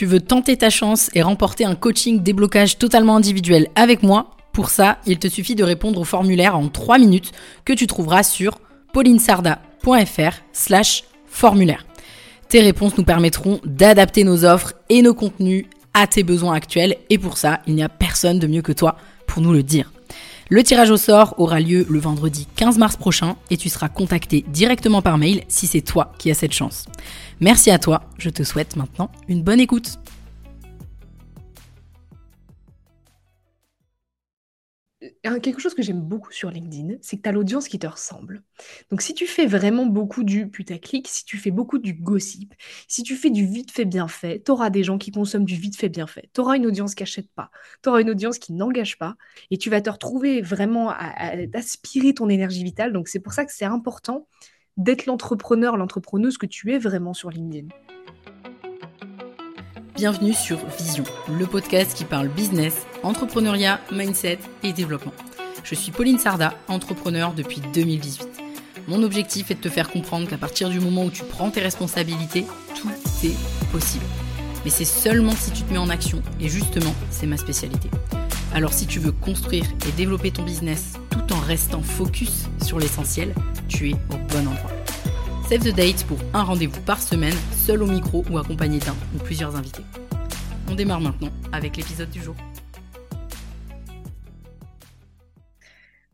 Tu veux tenter ta chance et remporter un coaching déblocage totalement individuel avec moi Pour ça, il te suffit de répondre au formulaire en 3 minutes que tu trouveras sur paulinesarda.fr slash formulaire. Tes réponses nous permettront d'adapter nos offres et nos contenus à tes besoins actuels et pour ça, il n'y a personne de mieux que toi pour nous le dire. Le tirage au sort aura lieu le vendredi 15 mars prochain et tu seras contacté directement par mail si c'est toi qui as cette chance. Merci à toi, je te souhaite maintenant une bonne écoute. Quelque chose que j'aime beaucoup sur LinkedIn, c'est que tu as l'audience qui te ressemble. Donc si tu fais vraiment beaucoup du putaclic, si tu fais beaucoup du gossip, si tu fais du vite fait bien fait, tu auras des gens qui consomment du vite fait bien fait. Tu auras une audience qui n'achète pas. Tu auras une audience qui n'engage pas. Et tu vas te retrouver vraiment à, aspirer ton énergie vitale. Donc c'est pour ça que c'est important d'être l'entrepreneur, l'entrepreneuse que tu es vraiment sur LinkedIn. Bienvenue sur Vision, le podcast qui parle business, entrepreneuriat, mindset et développement. Je suis Pauline Sarda, entrepreneur depuis 2018. Mon objectif est de te faire comprendre qu'à partir du moment où tu prends tes responsabilités, tout est possible. Mais c'est seulement si tu te mets en action, et justement, c'est ma spécialité. Alors si tu veux construire et développer ton business tout en restant focus sur l'essentiel, tu es au bon endroit. Save the date pour un rendez-vous par semaine, seul au micro ou accompagné d'un ou plusieurs invités. On démarre maintenant avec l'épisode du jour.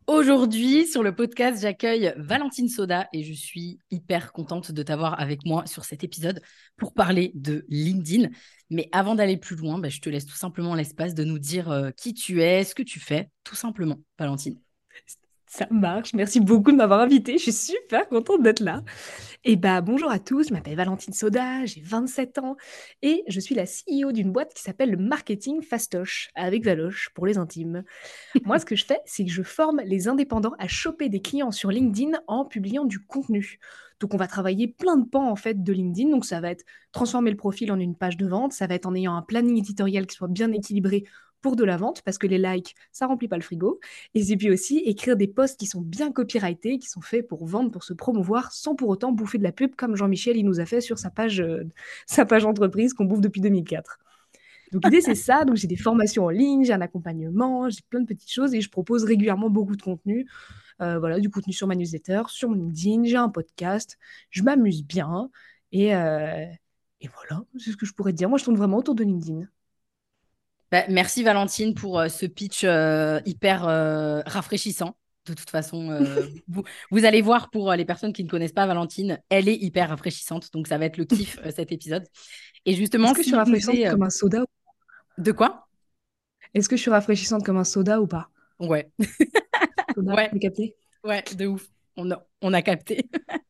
Aujourd'hui, sur le podcast, j'accueille Valentine Soda et je suis hyper contente de t'avoir avec moi sur cet épisode pour parler de LinkedIn. Mais avant d'aller plus loin, bah, je te laisse tout simplement l'espace de nous dire euh, qui tu es, ce que tu fais, tout simplement, Valentine. Ça marche. Merci beaucoup de m'avoir invitée. Je suis super contente d'être là. Et eh bah bonjour à tous, je m'appelle Valentine Soda, j'ai 27 ans et je suis la CEO d'une boîte qui s'appelle le Marketing Fastoche avec Valoche pour les intimes. Moi, ce que je fais, c'est que je forme les indépendants à choper des clients sur LinkedIn en publiant du contenu. Donc on va travailler plein de pans en fait de LinkedIn. Donc ça va être transformer le profil en une page de vente, ça va être en ayant un planning éditorial qui soit bien équilibré pour de la vente, parce que les likes, ça remplit pas le frigo. Et puis aussi écrire des posts qui sont bien copyrightés, qui sont faits pour vendre, pour se promouvoir, sans pour autant bouffer de la pub, comme Jean-Michel, il nous a fait sur sa page, euh, sa page entreprise qu'on bouffe depuis 2004. Donc l'idée c'est ça, donc j'ai des formations en ligne, j'ai un accompagnement, j'ai plein de petites choses et je propose régulièrement beaucoup de contenu. Euh, voilà, du contenu sur ma newsletter, sur mon LinkedIn, j'ai un podcast, je m'amuse bien et, euh, et voilà, c'est ce que je pourrais dire. Moi je tourne vraiment autour de LinkedIn. Bah, merci Valentine pour euh, ce pitch euh, hyper euh, rafraîchissant. De toute façon, vous, allez voir pour les personnes qui ne connaissent pas Valentine, elle est hyper rafraîchissante. Donc ça va être le kiff cet épisode. Et justement, est-ce que je suis rafraîchissante comme un soda De quoi? Est-ce que je suis rafraîchissante comme un soda ou pas? Ouais. ouais. capté? Ouais, de ouf. On a, on a capté.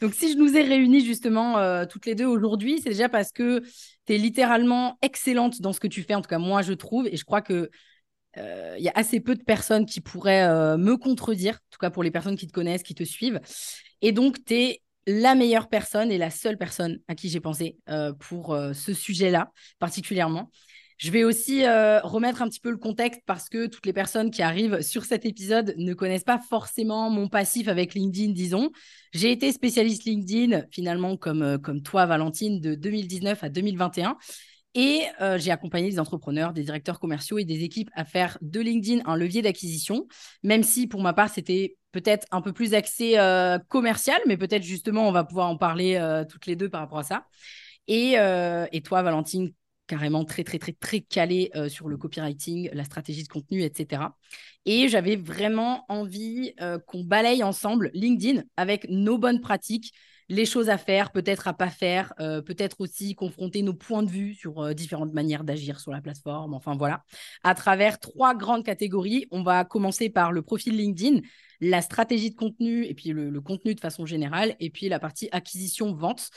Donc, si je nous ai réunis justement euh, toutes les deux aujourd'hui, c'est déjà parce que tu es littéralement excellente dans ce que tu fais. En tout cas, moi, je trouve. Et je crois que euh, il y a assez peu de personnes qui pourraient euh, me contredire, en tout cas pour les personnes qui te connaissent, qui te suivent. Et donc, tu es la meilleure personne et la seule personne à qui j'ai pensé pour ce sujet-là particulièrement. Je vais aussi euh, remettre un petit peu le contexte parce que toutes les personnes qui arrivent sur cet épisode ne connaissent pas forcément mon passif avec LinkedIn, disons. J'ai été spécialiste LinkedIn, finalement, comme, euh, comme toi, Valentine, de 2019 à 2021. Et euh, j'ai accompagné des entrepreneurs, des directeurs commerciaux et des équipes à faire de LinkedIn un levier d'acquisition, même si pour ma part, c'était peut-être un peu plus axé commercial, mais peut-être justement, on va pouvoir en parler toutes les deux par rapport à ça. Et, et toi, Valentine, carrément très, très, très, très calé euh, sur le copywriting, la stratégie de contenu, etc. Et j'avais vraiment envie euh, qu'on balaye ensemble LinkedIn avec nos bonnes pratiques, les choses à faire, peut-être à pas faire, euh, peut-être aussi confronter nos points de vue sur différentes manières d'agir sur la plateforme. Enfin voilà, à travers trois grandes catégories. On va commencer par le profil LinkedIn, la stratégie de contenu et puis le, le contenu de façon générale, et puis la partie acquisition-vente.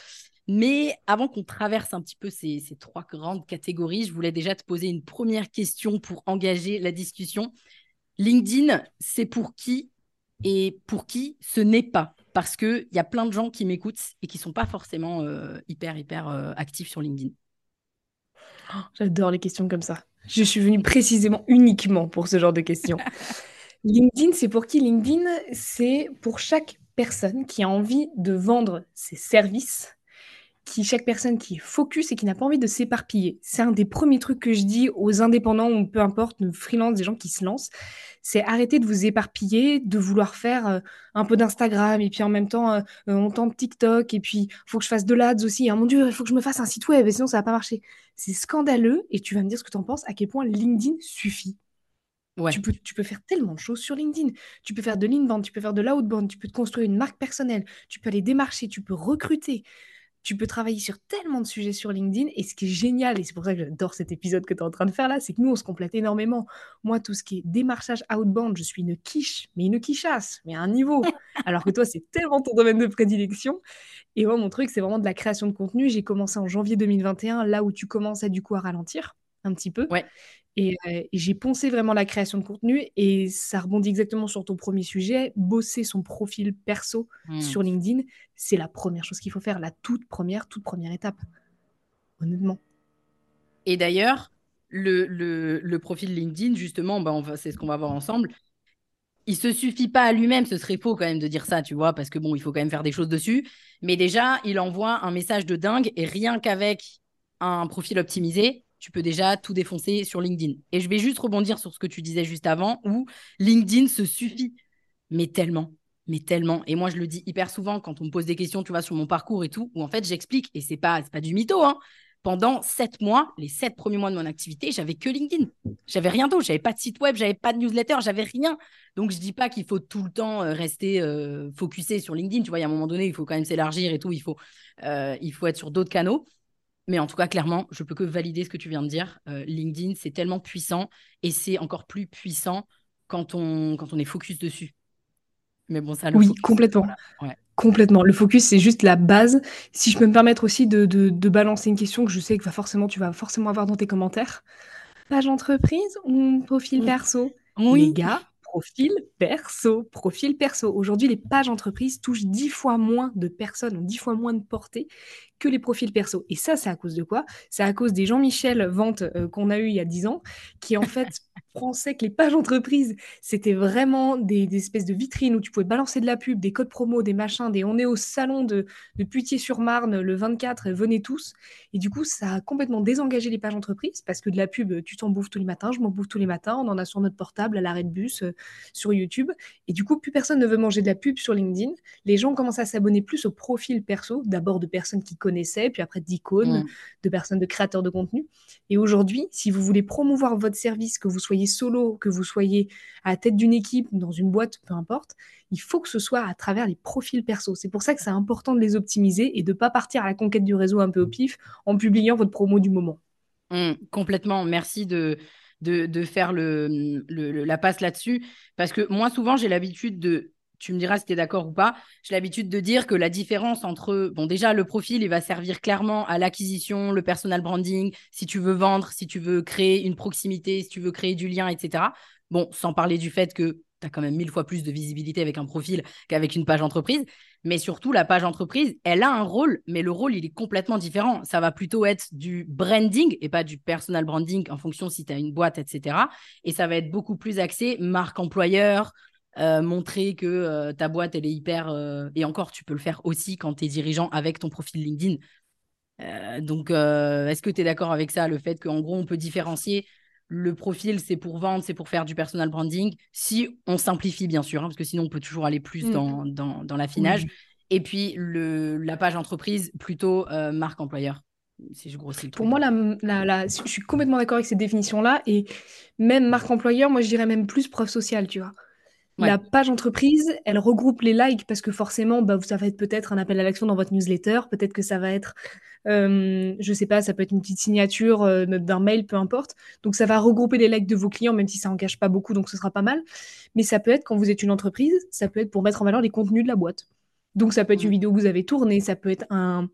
Mais avant qu'on traverse un petit peu ces, trois grandes catégories, je voulais déjà te poser une première question pour engager la discussion. LinkedIn, c'est pour qui et pour qui ce n'est pas? Parce qu'il y a plein de gens qui m'écoutent et qui ne sont pas forcément euh, hyper, hyper euh, actifs sur LinkedIn. Oh, j'adore les questions comme ça. Je suis venue précisément, uniquement pour ce genre de questions. LinkedIn, c'est pour qui? LinkedIn, c'est pour chaque personne qui a envie de vendre ses services qui, chaque personne qui est focus et qui n'a pas envie de s'éparpiller. C'est un des premiers trucs que je dis aux indépendants ou peu importe, freelance, des gens qui se lancent. C'est arrêter de vous éparpiller, de vouloir faire euh, un peu d'Instagram et puis en même temps, euh, euh, on tente TikTok et puis il faut que je fasse de l'ADS aussi. Hein, mon Dieu, il faut que je me fasse un site web sinon ça va pas marcher. C'est scandaleux et tu vas me dire ce que tu en penses, à quel point LinkedIn suffit. Tu, peux, tu peux faire tellement de choses sur LinkedIn. Tu peux faire de l'inbound, tu peux faire de l'outbound, tu peux te construire une marque personnelle, tu peux aller démarcher, tu peux recruter, tu peux travailler sur tellement de sujets sur LinkedIn. Et ce qui est génial, et c'est pour ça que j'adore cet épisode que tu es en train de faire là, c'est que nous, on se complète énormément. Moi, tout ce qui est démarchage outbound, je suis une quiche, mais une quichasse, mais à un niveau. Alors que toi, c'est tellement ton domaine de prédilection. Et moi, mon truc, c'est vraiment de la création de contenu. J'ai commencé en janvier 2021, là où tu commences à du coup à ralentir un petit peu. Ouais. Et, j'ai poncé vraiment la création de contenu et ça rebondit exactement sur ton premier sujet. Bosser son profil perso mmh. sur LinkedIn, c'est la première chose qu'il faut faire, la toute première, toute première étape. Honnêtement. Et d'ailleurs, le, le, profil LinkedIn, justement, bah c'est ce qu'on va voir ensemble. Il se suffit pas à lui-même, ce serait faux quand même de dire ça, tu vois, parce que bon, il faut quand même faire des choses dessus. Mais déjà, il envoie un message de dingue et rien qu'avec un profil optimisé, tu peux déjà tout défoncer sur LinkedIn. Et je vais juste rebondir sur ce que tu disais juste avant, où LinkedIn se suffit, mais tellement, mais tellement. Et moi, je le dis hyper souvent quand on me pose des questions, tu vois, sur mon parcours et tout, où en fait, j'explique, et c'est pas, pas du mytho, hein. Pendant sept mois, les sept premiers mois de mon activité, j'avais que LinkedIn. J'avais rien d'autre. J'avais pas de site web, j'avais pas de newsletter, j'avais rien. Donc, je dis pas qu'il faut tout le temps euh, rester euh, focusé sur LinkedIn. Tu vois, il y a un moment donné, il faut quand même s'élargir et tout. Il faut, euh, il faut être sur d'autres canaux. Mais en tout cas, clairement, je peux que valider ce que tu viens de dire. Euh, LinkedIn, c'est tellement puissant et c'est encore plus puissant quand on, quand on est focus dessus. Mais bon, ça, le Oui, complètement. Complètement. Le focus, c'est juste la base. Si je peux me permettre aussi de, de, balancer une question que je sais que va forcément, tu vas forcément avoir dans tes commentaires. Page entreprise ou profil perso? Oui. Les gars, profil perso. Profil perso. Aujourd'hui, les pages entreprises touchent dix fois moins de personnes, ont dix fois moins de portée que les profils perso. Et ça, c'est à cause de quoi? C'est à cause des Jean-Michel Vente euh, qu'on a eu il y a 10 ans, qui en fait pensaient que les pages entreprises, c'était vraiment des, espèces de vitrines où tu pouvais balancer de la pub, des codes promo, des machins, des on est au salon de, de Putier-sur-Marne le 24, venez tous. Et du coup, ça a complètement désengagé les pages entreprises parce que de la pub, tu t'en bouffes tous les matins, je m'en bouffe tous les matins, on en a sur notre portable, à l'arrêt de bus, euh, sur YouTube. Et du coup, plus personne ne veut manger de la pub sur LinkedIn. Les gens commencent à s'abonner plus au profil perso, d'abord de personnes qui connaissent puis après d'icônes, mm. de personnes, de créateurs de contenu. Et aujourd'hui, si vous voulez promouvoir votre service, que vous soyez solo, que vous soyez à la tête d'une équipe, dans une boîte, peu importe, il faut que ce soit à travers les profils perso. C'est pour ça que c'est important de les optimiser et de ne pas partir à la conquête du réseau un peu au pif en publiant votre promo du moment. Mm, complètement. Merci de, de, faire le, la passe là-dessus. Parce que moi, souvent, j'ai l'habitude de tu me diras si tu es d'accord ou pas. J'ai l'habitude de dire que la différence entre, bon, déjà, le profil, il va servir clairement à l'acquisition, le personal branding, si tu veux vendre, si tu veux créer une proximité, si tu veux créer du lien, etc. Bon, sans parler du fait que tu as quand même mille fois plus de visibilité avec un profil qu'avec une page entreprise. Mais surtout, la page entreprise, elle a un rôle, mais le rôle, il est complètement différent. Ça va plutôt être du branding et pas du personal branding en fonction si tu as une boîte, etc. Et ça va être beaucoup plus axé marque employeur, euh, montrer que euh, ta boîte, elle est hyper... Euh, et encore, tu peux le faire aussi quand tu es dirigeant avec ton profil LinkedIn. donc, est-ce que tu es d'accord avec ça, le fait qu'en gros, on peut différencier le profil, c'est pour vendre, c'est pour faire du personal branding, si on simplifie, bien sûr, hein, parce que sinon, on peut toujours aller plus mmh. dans, dans, l'affinage. Et puis, le, la page entreprise, plutôt marque employeur. Si je grossis Pour moi, la, je suis complètement d'accord avec cette définition-là. Et même marque employeur, moi, je dirais même plus preuve sociale, tu vois. La page entreprise, elle regroupe les likes parce que forcément, bah, ça va être peut-être un appel à l'action dans votre newsletter, peut-être que ça va être, euh, je sais pas, ça peut être une petite signature euh, d'un mail, peu importe. Donc ça va regrouper les likes de vos clients, même si ça en cache pas beaucoup, donc ce sera pas mal. Mais ça peut être quand vous êtes une entreprise, ça peut être pour mettre en valeur les contenus de la boîte. Donc ça peut être une vidéo que vous avez tournée, ça peut être un,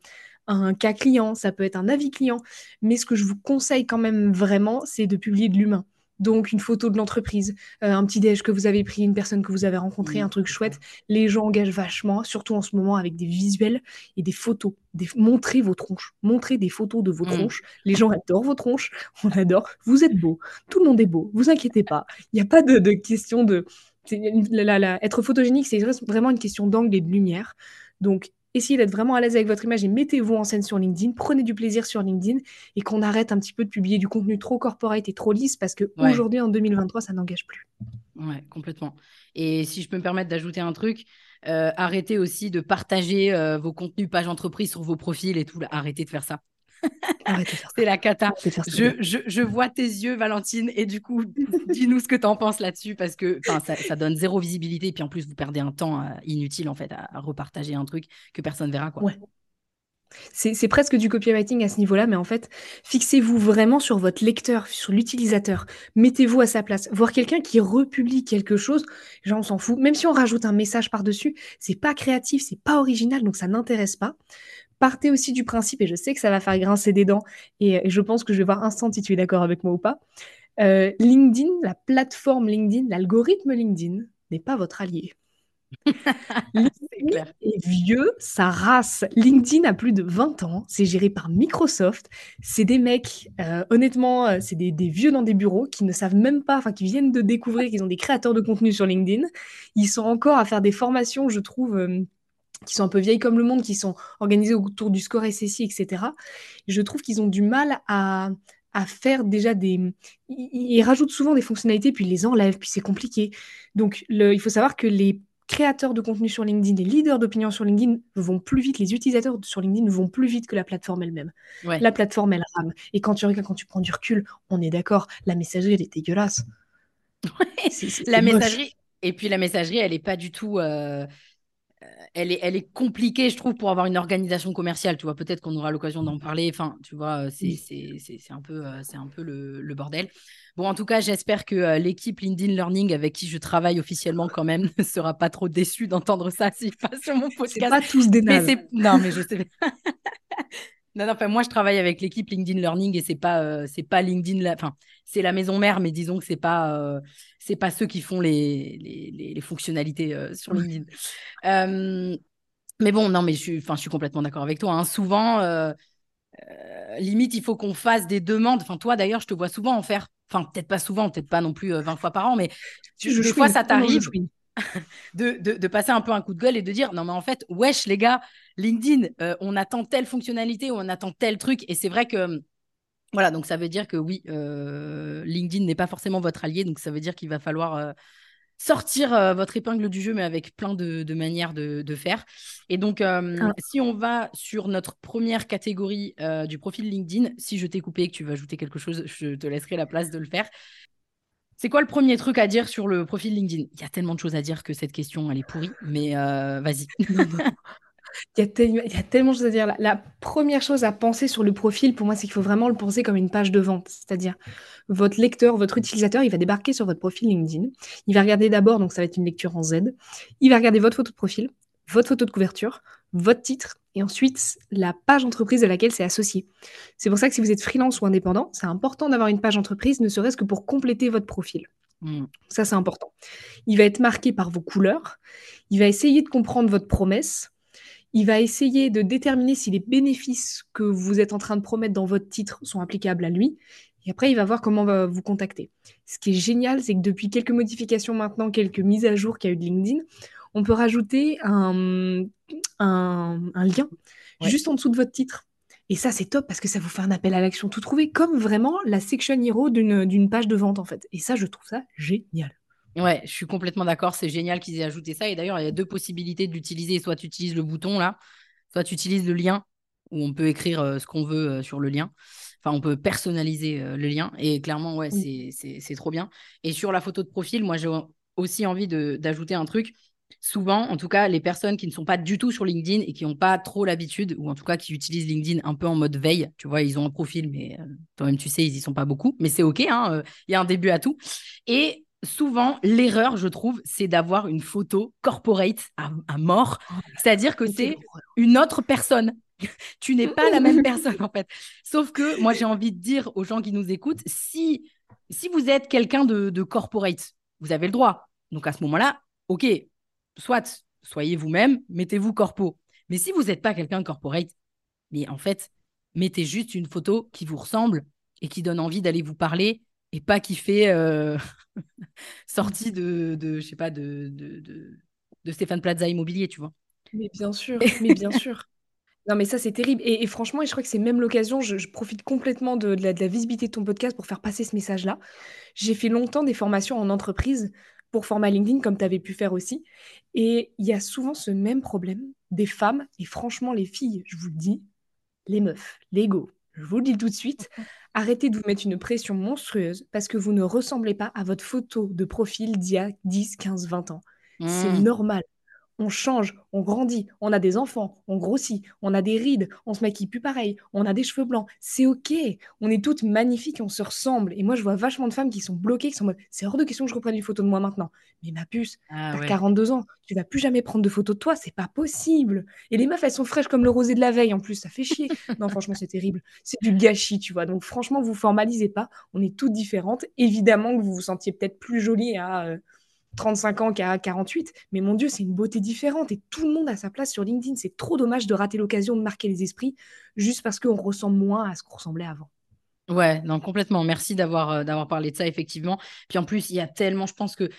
un cas client, ça peut être un avis client. Mais ce que je vous conseille quand même vraiment, c'est de publier de l'humain. Donc, une photo de l'entreprise, euh, un petit déj que vous avez pris, une personne que vous avez rencontrée, mmh. un truc chouette. Les gens engagent vachement, surtout en ce moment avec des visuels et des photos. Montrez vos tronches. Montrez des photos de vos mmh. tronches. Les gens adorent vos tronches. On adore. Vous êtes beau. Tout le monde est beau. Vous inquiétez pas. Il n'y a pas de, question de. être photogénique, c'est vraiment une question d'angle et de lumière. Donc, essayez d'être vraiment à l'aise avec votre image et mettez-vous en scène sur LinkedIn, prenez du plaisir sur LinkedIn et qu'on arrête un petit peu de publier du contenu trop corporate et trop lisse parce qu'aujourd'hui, en 2023, ça n'engage plus. Ouais, complètement. Et si je peux me permettre d'ajouter un truc, euh, arrêtez aussi de partager euh, vos contenus page entreprise sur vos profils et tout. Arrêtez de faire ça. C'est la cata. Je, je, je, vois tes yeux, Valentine, et du coup, dis-nous ce que tu en penses là-dessus, parce que ça, ça, donne zéro visibilité, et puis en plus, vous perdez un temps euh, inutile, en fait, à, repartager un truc que personne verra. Quoi. Ouais. C'est presque du copywriting à ce niveau-là, mais en fait, fixez-vous vraiment sur votre lecteur, sur l'utilisateur. Mettez-vous à sa place. Voir quelqu'un qui republie quelque chose, genre on s'en fout. Même si on rajoute un message par-dessus, c'est pas créatif, c'est pas original, donc ça n'intéresse pas partez aussi du principe, et je sais que ça va faire grincer des dents, et, je pense que je vais voir instant si tu es d'accord avec moi ou pas. Euh, LinkedIn, la plateforme LinkedIn, l'algorithme LinkedIn n'est pas votre allié. LinkedIn est vieux, sa race. LinkedIn a plus de 20 ans, c'est géré par Microsoft. C'est des mecs, euh, honnêtement, euh, c'est des, vieux dans des bureaux qui ne savent même pas, enfin qui viennent de découvrir qu'ils ont des créateurs de contenu sur LinkedIn. Ils sont encore à faire des formations, je trouve qui sont un peu vieilles comme le monde, qui sont organisées autour du score SSI, etc. Je trouve qu'ils ont du mal à, faire déjà des... Ils, rajoutent souvent des fonctionnalités, puis ils les enlèvent, puis c'est compliqué. Donc il faut savoir que les créateurs de contenu sur LinkedIn, les leaders d'opinion sur LinkedIn vont plus vite, les utilisateurs sur LinkedIn vont plus vite que la plateforme elle-même. La plateforme, elle rame. Et quand tu regardes, quand tu prends du recul, on est d'accord, la messagerie, elle est dégueulasse. la messagerie, et puis la messagerie, elle n'est pas du tout... Euh, elle est, elle est compliquée, je trouve, pour avoir une organisation commerciale. Tu vois, peut-être qu'on aura l'occasion d'en parler. Enfin, tu vois, euh, c'est un peu, euh, c'est un peu le, bordel. Bon, en tout cas, j'espère que euh, l'équipe LinkedIn Learning avec qui je travaille officiellement quand même ne sera pas trop déçue d'entendre ça s'il passe sur mon podcast. Pas tous des mais Non, mais je sais. non, non, enfin, moi, je travaille avec l'équipe LinkedIn Learning et c'est pas, c'est pas LinkedIn. Enfin, c'est la maison mère, mais disons que c'est pas, euh, c'est pas ceux qui font les, les, les, fonctionnalités euh, sur LinkedIn. Euh, mais bon, non, mais je suis, enfin, je suis complètement d'accord avec toi. Hein. Souvent, limite, il faut qu'on fasse des demandes. Enfin, toi, d'ailleurs, je te vois souvent en faire. Enfin, peut-être pas souvent, peut-être pas non plus 20 fois par an, mais je, des fois, ça t'arrive. De, de, de, passer un peu un coup de gueule et de dire non mais en fait wesh les gars LinkedIn on attend telle fonctionnalité ou on attend tel truc et c'est vrai que voilà, donc ça veut dire que oui, euh, LinkedIn n'est pas forcément votre allié, donc ça veut dire qu'il va falloir euh, sortir euh, votre épingle du jeu, mais avec plein de, manières de, faire. Et donc, ah. si on va sur notre première catégorie du profil LinkedIn, si je t'ai coupé et que tu veux ajouter quelque chose, je te laisserai la place de le faire. C'est quoi le premier truc à dire sur le profil LinkedIn? Il y a tellement de choses à dire que cette question, elle est pourrie, mais vas-y. Il y, a tellement de choses à dire. La, première chose à penser sur le profil, pour moi, c'est qu'il faut vraiment le penser comme une page de vente. C'est-à-dire, votre lecteur, votre utilisateur, il va débarquer sur votre profil LinkedIn. Il va regarder d'abord, donc ça va être une lecture en Z. Il va regarder votre photo de profil, votre photo de couverture, votre titre, et ensuite la page entreprise à laquelle c'est associé. C'est pour ça que si vous êtes freelance ou indépendant, c'est important d'avoir une page entreprise, ne serait-ce que pour compléter votre profil. Mmh. Ça, c'est important. Il va être marqué par vos couleurs. Il va essayer de comprendre votre promesse il va essayer de déterminer si les bénéfices que vous êtes en train de promettre dans votre titre sont applicables à lui. Et après, il va voir comment va vous contacter. Ce qui est génial, c'est que depuis quelques modifications maintenant, quelques mises à jour qu'il y a eu de LinkedIn, on peut rajouter un, un, lien juste en dessous de votre titre. Et ça, c'est top parce que ça vous fait un appel à l'action tout trouvé, comme vraiment la section hero d'une page de vente, en fait. Et ça, je trouve ça génial. Ouais, je suis complètement d'accord. C'est génial qu'ils aient ajouté ça. Et d'ailleurs, il y a deux possibilités d'utiliser. Soit tu utilises le bouton là, soit tu utilises le lien où on peut écrire euh, ce qu'on veut euh, sur le lien. Enfin, on peut personnaliser euh, le lien. Et clairement, ouais, c'est trop bien. Et sur la photo de profil, moi, j'ai aussi envie d'ajouter un truc. Souvent, en tout cas, les personnes qui ne sont pas du tout sur LinkedIn et qui n'ont pas trop l'habitude, ou en tout cas qui utilisent LinkedIn un peu en mode veille, tu vois, ils ont un profil, mais toi-même, tu sais, ils n'y sont pas beaucoup, mais c'est OK, hein, il y a un début à tout. Et souvent, l'erreur, je trouve, c'est d'avoir une photo corporate à, mort. Oh C'est-à-dire que c'est une autre personne. tu n'es pas la même personne, en fait. Sauf que moi, j'ai envie de dire aux gens qui nous écoutent, si, si vous êtes quelqu'un de, corporate, vous avez le droit. Donc à ce moment-là, OK, soit soyez vous-même, mettez-vous corpo. Mais si vous n'êtes pas quelqu'un corporate, mais en fait, mettez juste une photo qui vous ressemble et qui donne envie d'aller vous parler et pas qui fait euh, sortie de, de, je sais pas, de, de, de, Stéphane Plaza Immobilier, tu vois. Mais bien sûr, mais bien sûr. Non, mais ça, c'est terrible. Et, franchement, et je crois que c'est même l'occasion, je, profite complètement de, la, de, la, visibilité de ton podcast pour faire passer ce message-là. J'ai fait longtemps des formations en entreprise pour format LinkedIn, comme tu avais pu faire aussi. Et il y a souvent ce même problème des femmes, et franchement, les filles, je vous le dis, les meufs, l'ego, je vous le dis tout de suite, arrêtez de vous mettre une pression monstrueuse parce que vous ne ressemblez pas à votre photo de profil d'il y a 10, 15, 20 ans. C'est mmh. normal on change, on grandit, on a des enfants, on grossit, on a des rides, on se maquille plus pareil, on a des cheveux blancs. C'est OK. On est toutes magnifiques, on se ressemble. Et moi, je vois vachement de femmes qui sont bloquées, qui sont en mode c'est hors de question que je reprenne une photo de moi maintenant. Mais ma puce, ah t'as 42 ans, tu vas plus jamais prendre de photos de toi, c'est pas possible. Et les meufs, elles sont fraîches comme le rosé de la veille en plus, ça fait chier. non, franchement, c'est terrible. C'est du gâchis, tu vois. Donc, franchement, vous formalisez pas. On est toutes différentes. Évidemment que vous vous sentiez peut-être plus jolie à. Euh, 35 ans qu'à 48. Mais mon Dieu, c'est une beauté différente et tout le monde a sa place sur LinkedIn. C'est trop dommage de rater l'occasion de marquer les esprits juste parce qu'on ressemble moins à ce qu'on ressemblait avant. Ouais, non, complètement. Merci d'avoir euh, parlé de ça, effectivement. Puis en plus, il y a tellement, je pense que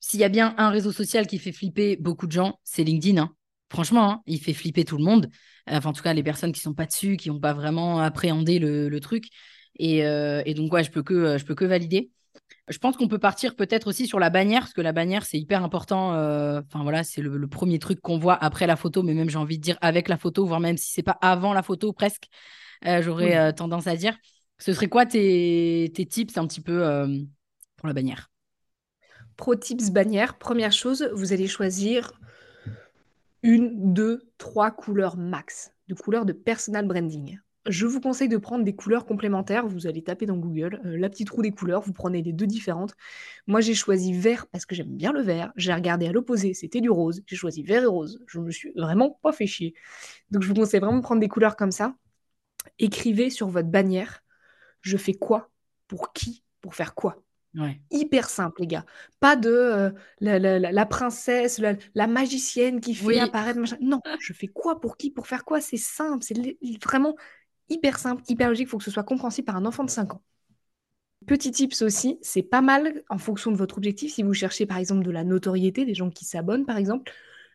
s'il y a bien un réseau social qui fait flipper beaucoup de gens, c'est LinkedIn. Hein. Franchement, hein, il fait flipper tout le monde. Enfin, en tout cas, les personnes qui sont pas dessus, qui n'ont pas vraiment appréhendé le, truc. Et, euh, et, donc, ouais, je peux que, je peux que valider. Je pense qu'on peut partir peut-être aussi sur la bannière, parce que la bannière, c'est hyper important. Euh, enfin, voilà, c'est le, premier truc qu'on voit après la photo, mais même, j'ai envie de dire, avec la photo, voire même si c'est pas avant la photo, presque, euh, j'aurais euh, tendance à dire. Ce serait quoi tes, tes tips un petit peu pour la bannière? Pro tips bannière, première chose, vous allez choisir une, deux, trois couleurs max de couleurs de personal branding. Je vous conseille de prendre des couleurs complémentaires. Vous allez taper dans Google euh, la petite roue des couleurs. Vous prenez les deux différentes. Moi, j'ai choisi vert parce que j'aime bien le vert. J'ai regardé à l'opposé, c'était du rose. J'ai choisi vert et rose. Je me suis vraiment pas fait chier. Donc, je vous conseille vraiment de prendre des couleurs comme ça. Écrivez sur votre bannière je fais quoi? Pour qui? Pour faire quoi? Hyper simple, les gars. Pas de euh, la, princesse, la, magicienne qui fait apparaître. Non, je fais quoi? Pour qui? Pour faire quoi? C'est simple. C'est vraiment hyper simple, hyper logique, il faut que ce soit compréhensible par un enfant de 5 ans. Petit tips aussi, c'est pas mal en fonction de votre objectif. Si vous cherchez par exemple de la notoriété, des gens qui s'abonnent par exemple,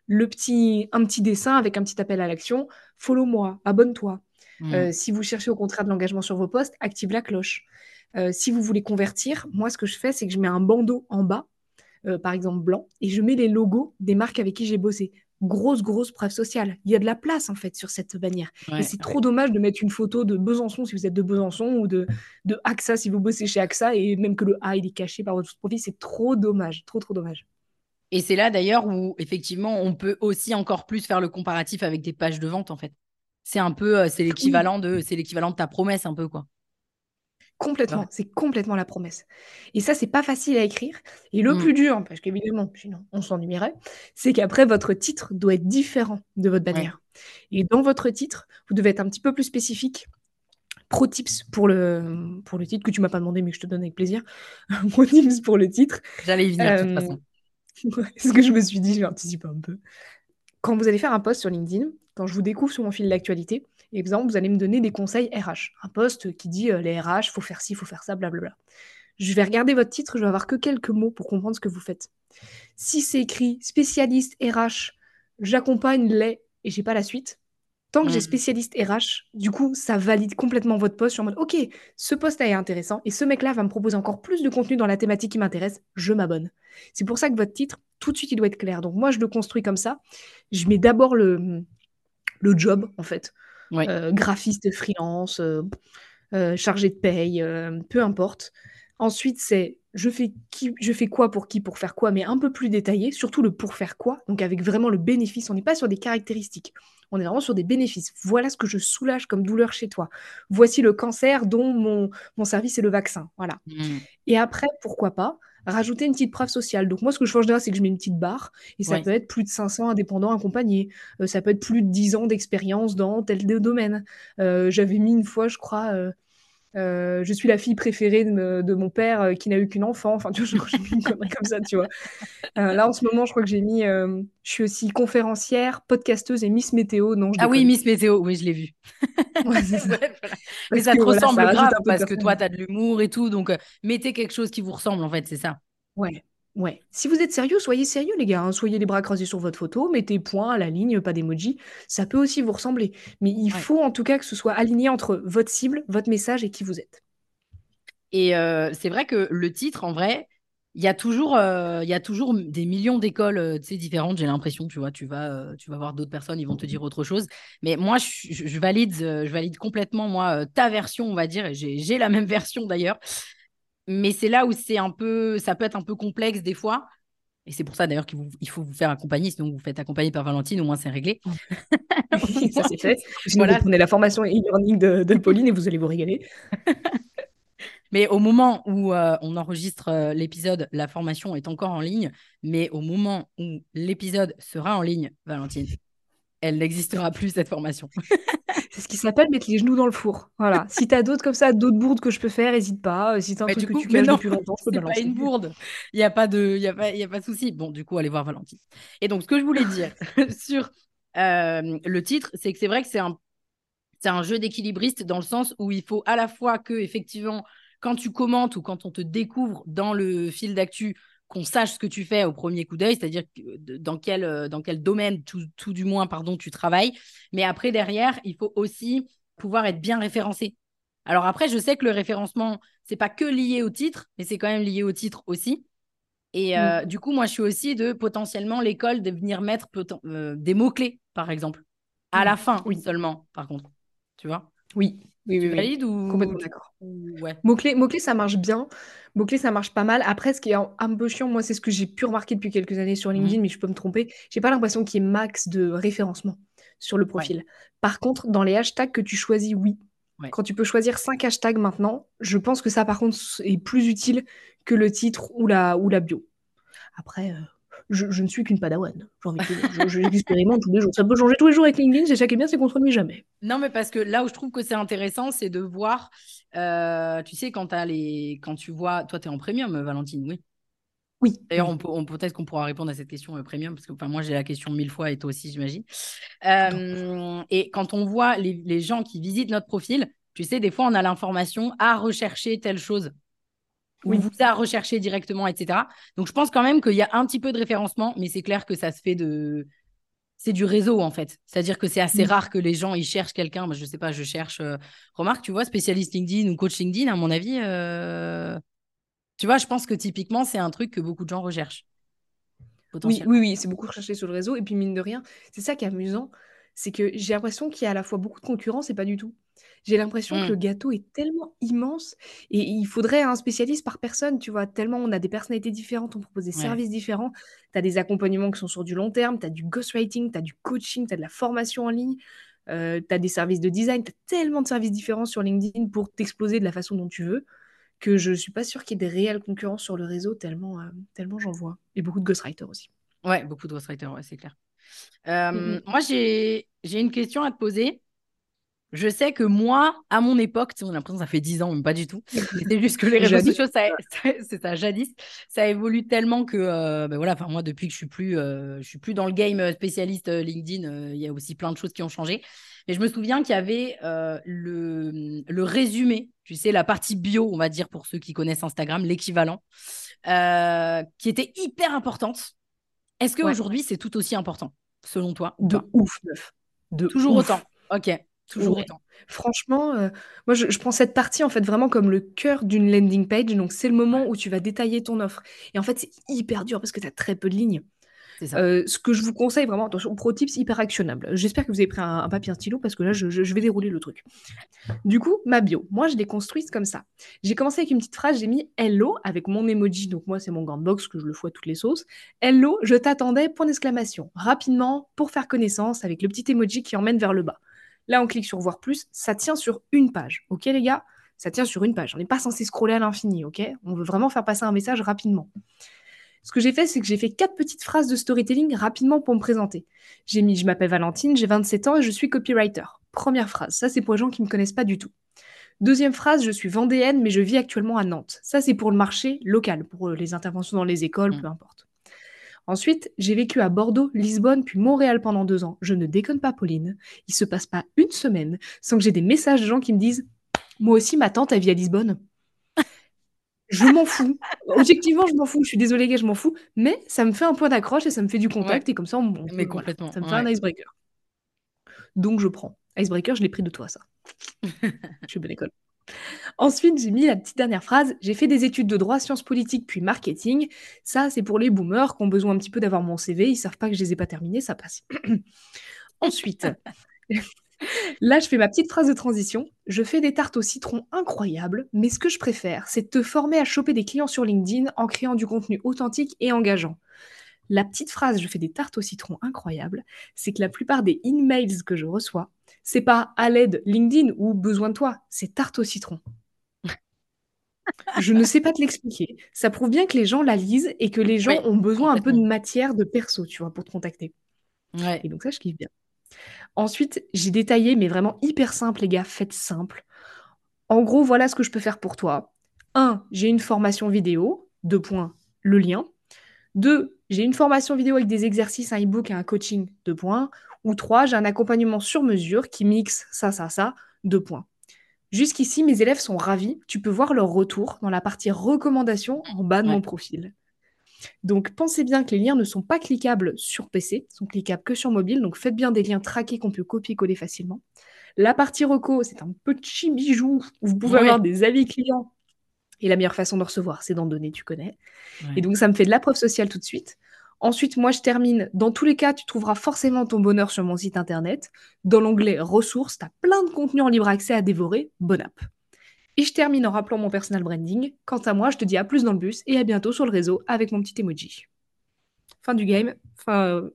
le petit, un petit dessin avec un petit appel à l'action, follow-moi, abonne-toi. Mmh. Euh, si vous cherchez au contraire de l'engagement sur vos posts, active la cloche. Euh, si vous voulez convertir, moi ce que je fais, c'est que je mets un bandeau en bas, euh, par exemple blanc, et je mets les logos des marques avec qui j'ai bossé grosse, grosse preuve sociale. Il y a de la place, en fait, sur cette bannière. et c'est trop dommage de mettre une photo de Besançon si vous êtes de Besançon ou de, de AXA si vous bossez chez AXA et même que le A, il est caché par votre profil. C'est trop dommage, trop, trop dommage. Et c'est là, d'ailleurs, où, effectivement, on peut aussi encore plus faire le comparatif avec des pages de vente, en fait. C'est un peu, euh, c'est l'équivalent de, c'est l'équivalent de ta promesse, un peu, quoi. Complètement, c'est complètement la promesse. Et ça, c'est pas facile à écrire. Et le mmh. plus dur, parce qu'évidemment, sinon on s'ennuierait, c'est qu'après, votre titre doit être différent de votre bannière. Et dans votre titre, vous devez être un petit peu plus spécifique. Pro tips pour le, pour le titre, que tu m'as pas demandé, mais que je te donne avec plaisir. Pro tips pour le titre. J'allais y venir, de toute façon. Euh, ce que je me suis dit, je vais anticiper un peu. Quand vous allez faire un post sur LinkedIn, quand je vous découvre sur mon fil d'actualité, exemple, vous allez me donner des conseils RH. Un poste qui dit euh, les RH, faut faire ci, faut faire ça, blablabla. Je vais regarder votre titre, je vais avoir que quelques mots pour comprendre ce que vous faites. Si c'est écrit spécialiste RH, j'accompagne les et j'ai pas la suite. Tant que j'ai hmm. spécialiste RH, du coup, ça valide complètement votre poste. Je suis en mode, OK, ce poste est intéressant et ce mec-là va me proposer encore plus de contenu dans la thématique qui m'intéresse. Je m'abonne. C'est pour ça que votre titre, tout de suite, il doit être clair. Donc, moi, je le construis comme ça. Je mets d'abord le, le job, en fait. Euh, graphiste freelance, euh, euh, chargé de paye, peu importe. Ensuite, c'est je fais, qui, je fais quoi pour qui, pour faire quoi, mais un peu plus détaillé, surtout le pour faire quoi, donc avec vraiment le bénéfice. On n'est pas sur des caractéristiques, on est vraiment sur des bénéfices. Voilà ce que je soulage comme douleur chez toi. Voici le cancer dont mon, mon service est le vaccin. Voilà. Mmh. Et après, pourquoi pas rajouter une petite preuve sociale. Donc moi, ce que je change là, c'est que je mets une petite barre, et ça peut être plus de 500 indépendants accompagnés, euh, ça peut être plus de 10 ans d'expérience dans tel domaine. Euh, j'avais mis une fois, je crois, euh, je suis la fille préférée de, mon père qui n'a eu qu'une enfant. Enfin, tu vois, j'ai mis une connerie comme ça, tu vois. là, en ce moment, je crois que j'ai mis. je suis aussi conférencière, podcasteuse et Miss Météo. Non, ah oui, Miss Météo, oui, je l'ai vu. Mais ça te ressemble grave parce que toi, tu as de l'humour et tout. Donc, mettez quelque chose qui vous ressemble, en fait, c'est ça. Ouais. Ouais. Si vous êtes sérieux, soyez sérieux, les gars. hein. Soyez les bras croisés sur votre photo, mettez point à la ligne, pas d'emoji. Ça peut aussi vous ressembler. Mais il Ouais. faut en tout cas que ce soit aligné entre votre cible, votre message et qui vous êtes. Et euh, c'est vrai que le titre, en vrai, il y a toujours, euh, y a toujours des millions d'écoles euh, différentes. J'ai l'impression, tu vois, tu vas, euh, tu vas voir d'autres personnes, ils vont te dire autre chose. Mais moi, je, valide, je valide complètement moi ta version, on va dire. J'ai la même version d'ailleurs. Mais c'est là où c'est un peu, ça peut être un peu complexe des fois. Et c'est pour ça d'ailleurs qu'il faut vous faire accompagner. Sinon, vous vous faites accompagner par Valentine, au moins c'est réglé. Ça c'est fait. Sinon, Voilà. vous prenez la formation e-learning de, de Pauline et vous allez vous régaler. Mais au moment où euh, on enregistre euh, l'épisode, la formation est encore en ligne. Mais au moment où l'épisode sera en ligne, Valentine, elle n'existera plus, cette formation. C'est ce qui s'appelle mettre les genoux dans le four. Voilà. Si t'as d'autres comme ça, d'autres bourdes que je peux faire, n'hésite pas. Si t'as un Mais truc que tu caches depuis longtemps, je peux pas une bourde. Il n'y a pas de, il y a pas, y a pas de souci. Bon, du coup, allez voir Valentine. Et donc, ce que je voulais dire sur euh, le titre, c'est que c'est vrai que c'est un, c'est un jeu d'équilibriste dans le sens où il faut à la fois que, effectivement, quand tu commentes ou quand on te découvre dans le fil d'actu, qu'on sache ce que tu fais au premier coup d'œil, c'est-à-dire dans quel, euh, dans quel domaine, tout, tout du moins, pardon, tu travailles. Mais après, derrière, il faut aussi pouvoir être bien référencé. Alors après, je sais que le référencement, c'est pas que lié au titre, mais c'est quand même lié au titre aussi. Et euh, du coup, moi, je suis aussi de potentiellement l'école de venir mettre euh, des mots-clés, par exemple, à la fin Oui. seulement, par contre. Tu vois Oui, oui, oui, oui. valides ou Complètement d'accord. Mots-clés, mots-clés, ça marche bien. Mots-clés, ça marche pas mal. Après, ce qui est un, peu chiant, moi, c'est ce que j'ai pu remarquer depuis quelques années sur LinkedIn, mais je peux me tromper. J'ai pas l'impression qu'il y ait max de référencement sur le profil. Par contre, dans les hashtags que tu choisis, oui. Ouais. Quand tu peux choisir cinq hashtags maintenant, je pense que ça, par contre, est plus utile que le titre ou la, ou la bio. Après, euh, je, je ne suis qu'une padawan. J'ai envie de. Je, l'expérimente tous les jours. Ça peut changer tous les jours avec LinkedIn. C'est ça qui est bien, c'est qu'on se jamais. Non, mais parce que là où je trouve que c'est intéressant, c'est de voir, euh, tu sais, quand, t'as les... quand tu vois, toi, tu es en premium, Valentine, oui. Oui. D'ailleurs, on peut, on- peut-être qu'on pourra répondre à cette question euh, premium, parce que enfin, moi, j'ai la question mille fois et toi aussi, j'imagine. Euh, et quand on voit les, les gens qui visitent notre profil, tu sais, des fois, on a l'information à rechercher telle chose, Oui. vous a recherché directement, etc. Donc, je pense quand même qu'il y a un petit peu de référencement, mais c'est clair que ça se fait de. C'est du réseau, en fait. C'est-à-dire que c'est assez Mm. rare que les gens, ils cherchent quelqu'un. Moi, je sais pas, je cherche. euh, Remarque, tu vois, spécialiste LinkedIn ou coach LinkedIn, à mon avis. euh, Tu vois, je pense que typiquement, c'est un truc que beaucoup de gens recherchent. Oui, oui, oui, c'est beaucoup recherché sur le réseau. Et puis, mine de rien, c'est ça qui est amusant, c'est que j'ai l'impression qu'il y a à la fois beaucoup de concurrence et pas du tout. J'ai l'impression que Mm. le gâteau est tellement immense et il faudrait un spécialiste par personne, tu vois, tellement on a des personnalités différentes, on propose des Ouais. services différents, tu as des accompagnements qui sont sur du long terme, tu as du ghostwriting, tu as du coaching, tu as de la formation en ligne, tu as des services de design, tu as tellement de services différents sur LinkedIn pour t'exploser de la façon dont tu veux que je suis pas sûre qu'il y ait des réelles concurrences sur le réseau tellement, euh, tellement j'en vois. Et beaucoup de ghostwriters aussi. Ouais, beaucoup de ghostwriters, ouais, c'est clair. Mm, Euh, moi, j'ai j'ai une question à te poser. Je sais que moi, à mon époque, on a l'impression que ça fait 10 ans, mais pas du tout. C'est juste que les réseaux sociaux, ça, ça- c'est ça, jadis, ça évolue tellement que, euh, ben voilà, enfin moi, depuis que je suis plus, euh, je suis plus dans le game euh, spécialiste LinkedIn, euh, il y a aussi plein de choses qui ont changé. Mais je me souviens qu'il y avait le, le résumé, tu sais, la partie bio, on va dire pour ceux qui connaissent Instagram, l'équivalent, qui était hyper importante. Est-ce Ouais. qu'aujourd'hui, c'est tout aussi important, selon toi De ouf. De Toujours ouf. autant. Ok, toujours Ouais. autant. Franchement, euh, moi je, je prends cette partie en fait vraiment comme le cœur d'une landing page. Donc c'est le moment où tu vas détailler ton offre. Et en fait, c'est hyper dur parce que tu as très peu de lignes. C'est ça. Euh, ce que je vous conseille vraiment, attention, pro tips hyper actionnable. J'espère que vous avez pris un, un papier, un stylo parce que là, je, je- je vais dérouler le truc. Du coup, ma bio, moi, je l'ai construite comme ça. J'ai commencé avec une petite phrase, j'ai mis Hello avec mon emoji, donc moi, c'est mon gant de box que je le fous à toutes les sauces. Hello, je t'attendais, point d'exclamation. Rapidement, pour faire connaissance avec le petit emoji qui emmène vers le bas. Là, on clique sur voir plus, ça tient sur une page. Ok, les gars? Ça tient sur une page. On n'est pas censé scroller à l'infini, ok? On veut vraiment faire passer un message rapidement. Ce que j'ai fait, c'est que j'ai fait quatre petites phrases de storytelling rapidement pour me présenter. J'ai mis Je m'appelle Valentine, j'ai 27 ans et je suis copywriter. Première phrase, ça c'est pour les gens qui ne me connaissent pas du tout. Deuxième phrase, je suis vendéenne, mais je vis actuellement à Nantes. Ça c'est pour le marché local, pour euh, les interventions dans les écoles, Mm. peu importe. Ensuite, j'ai vécu à Bordeaux, Lisbonne, puis Montréal pendant deux ans. Je ne déconne pas, Pauline. Il se passe pas une semaine sans que j'ai des messages de gens qui me disent Moi aussi, ma tante, elle vit à Lisbonne. Je m'en fous. Objectivement, je m'en fous. Je suis désolée, gars, je m'en fous. Mais ça me fait un point d'accroche et ça me fait du contact. Et comme ça, on, Mais complètement. ça me fait un icebreaker. Donc, je prends. Icebreaker, je l'ai pris de toi, ça. je suis bonne école. Ensuite, j'ai mis la petite dernière phrase. J'ai fait des études de droit, sciences politiques, puis marketing. Ça, c'est pour les boomers qui ont besoin un petit peu d'avoir mon CV. Ils savent pas que je les ai pas terminés, ça passe. Ensuite, là, je fais ma petite phrase de transition. Je fais des tartes au citron incroyables, mais ce que je préfère, c'est te former à choper des clients sur LinkedIn en créant du contenu authentique et engageant. La petite phrase je fais des tartes au citron incroyables, c'est que la plupart des emails que je reçois, c'est pas à l'aide LinkedIn ou besoin de toi, c'est tarte au citron. Je ne sais pas te l'expliquer. Ça prouve bien que les gens la lisent et que les gens ont besoin un peu de matière de perso, tu vois, pour te contacter. Et donc ça, je kiffe bien. Ensuite, j'ai détaillé, mais vraiment hyper simple, les gars, faites simple. En gros, voilà ce que je peux faire pour toi. 1. J'ai une formation vidéo. 2 points, le lien. 2. J'ai une formation vidéo avec des exercices, un e-book et un coaching. 2 points. Ou 3. J'ai un accompagnement sur mesure qui mixe ça, ça, ça. 2 points. Jusqu'ici, mes élèves sont ravis. Tu peux voir leur retour dans la partie recommandations en bas de mon profil. Donc pensez bien que les liens ne sont pas cliquables sur PC, sont cliquables que sur mobile. Donc faites bien des liens traqués qu'on peut copier-coller facilement. La partie reco, c'est un petit bijou où vous pouvez avoir des avis clients. Et la meilleure façon de recevoir, c'est d'en donner, tu connais. Et donc ça me fait de la preuve sociale tout de suite. Ensuite, moi, je termine. Dans tous les cas, tu trouveras forcément ton bonheur sur mon site internet. Dans l'onglet ressources, tu as plein de contenus en libre accès à dévorer. Bonne app. Et je termine en rappelant mon personal branding. Quant à moi, je te dis à plus dans le bus et à bientôt sur le réseau avec mon petit emoji. Fin du game. Enfin, euh,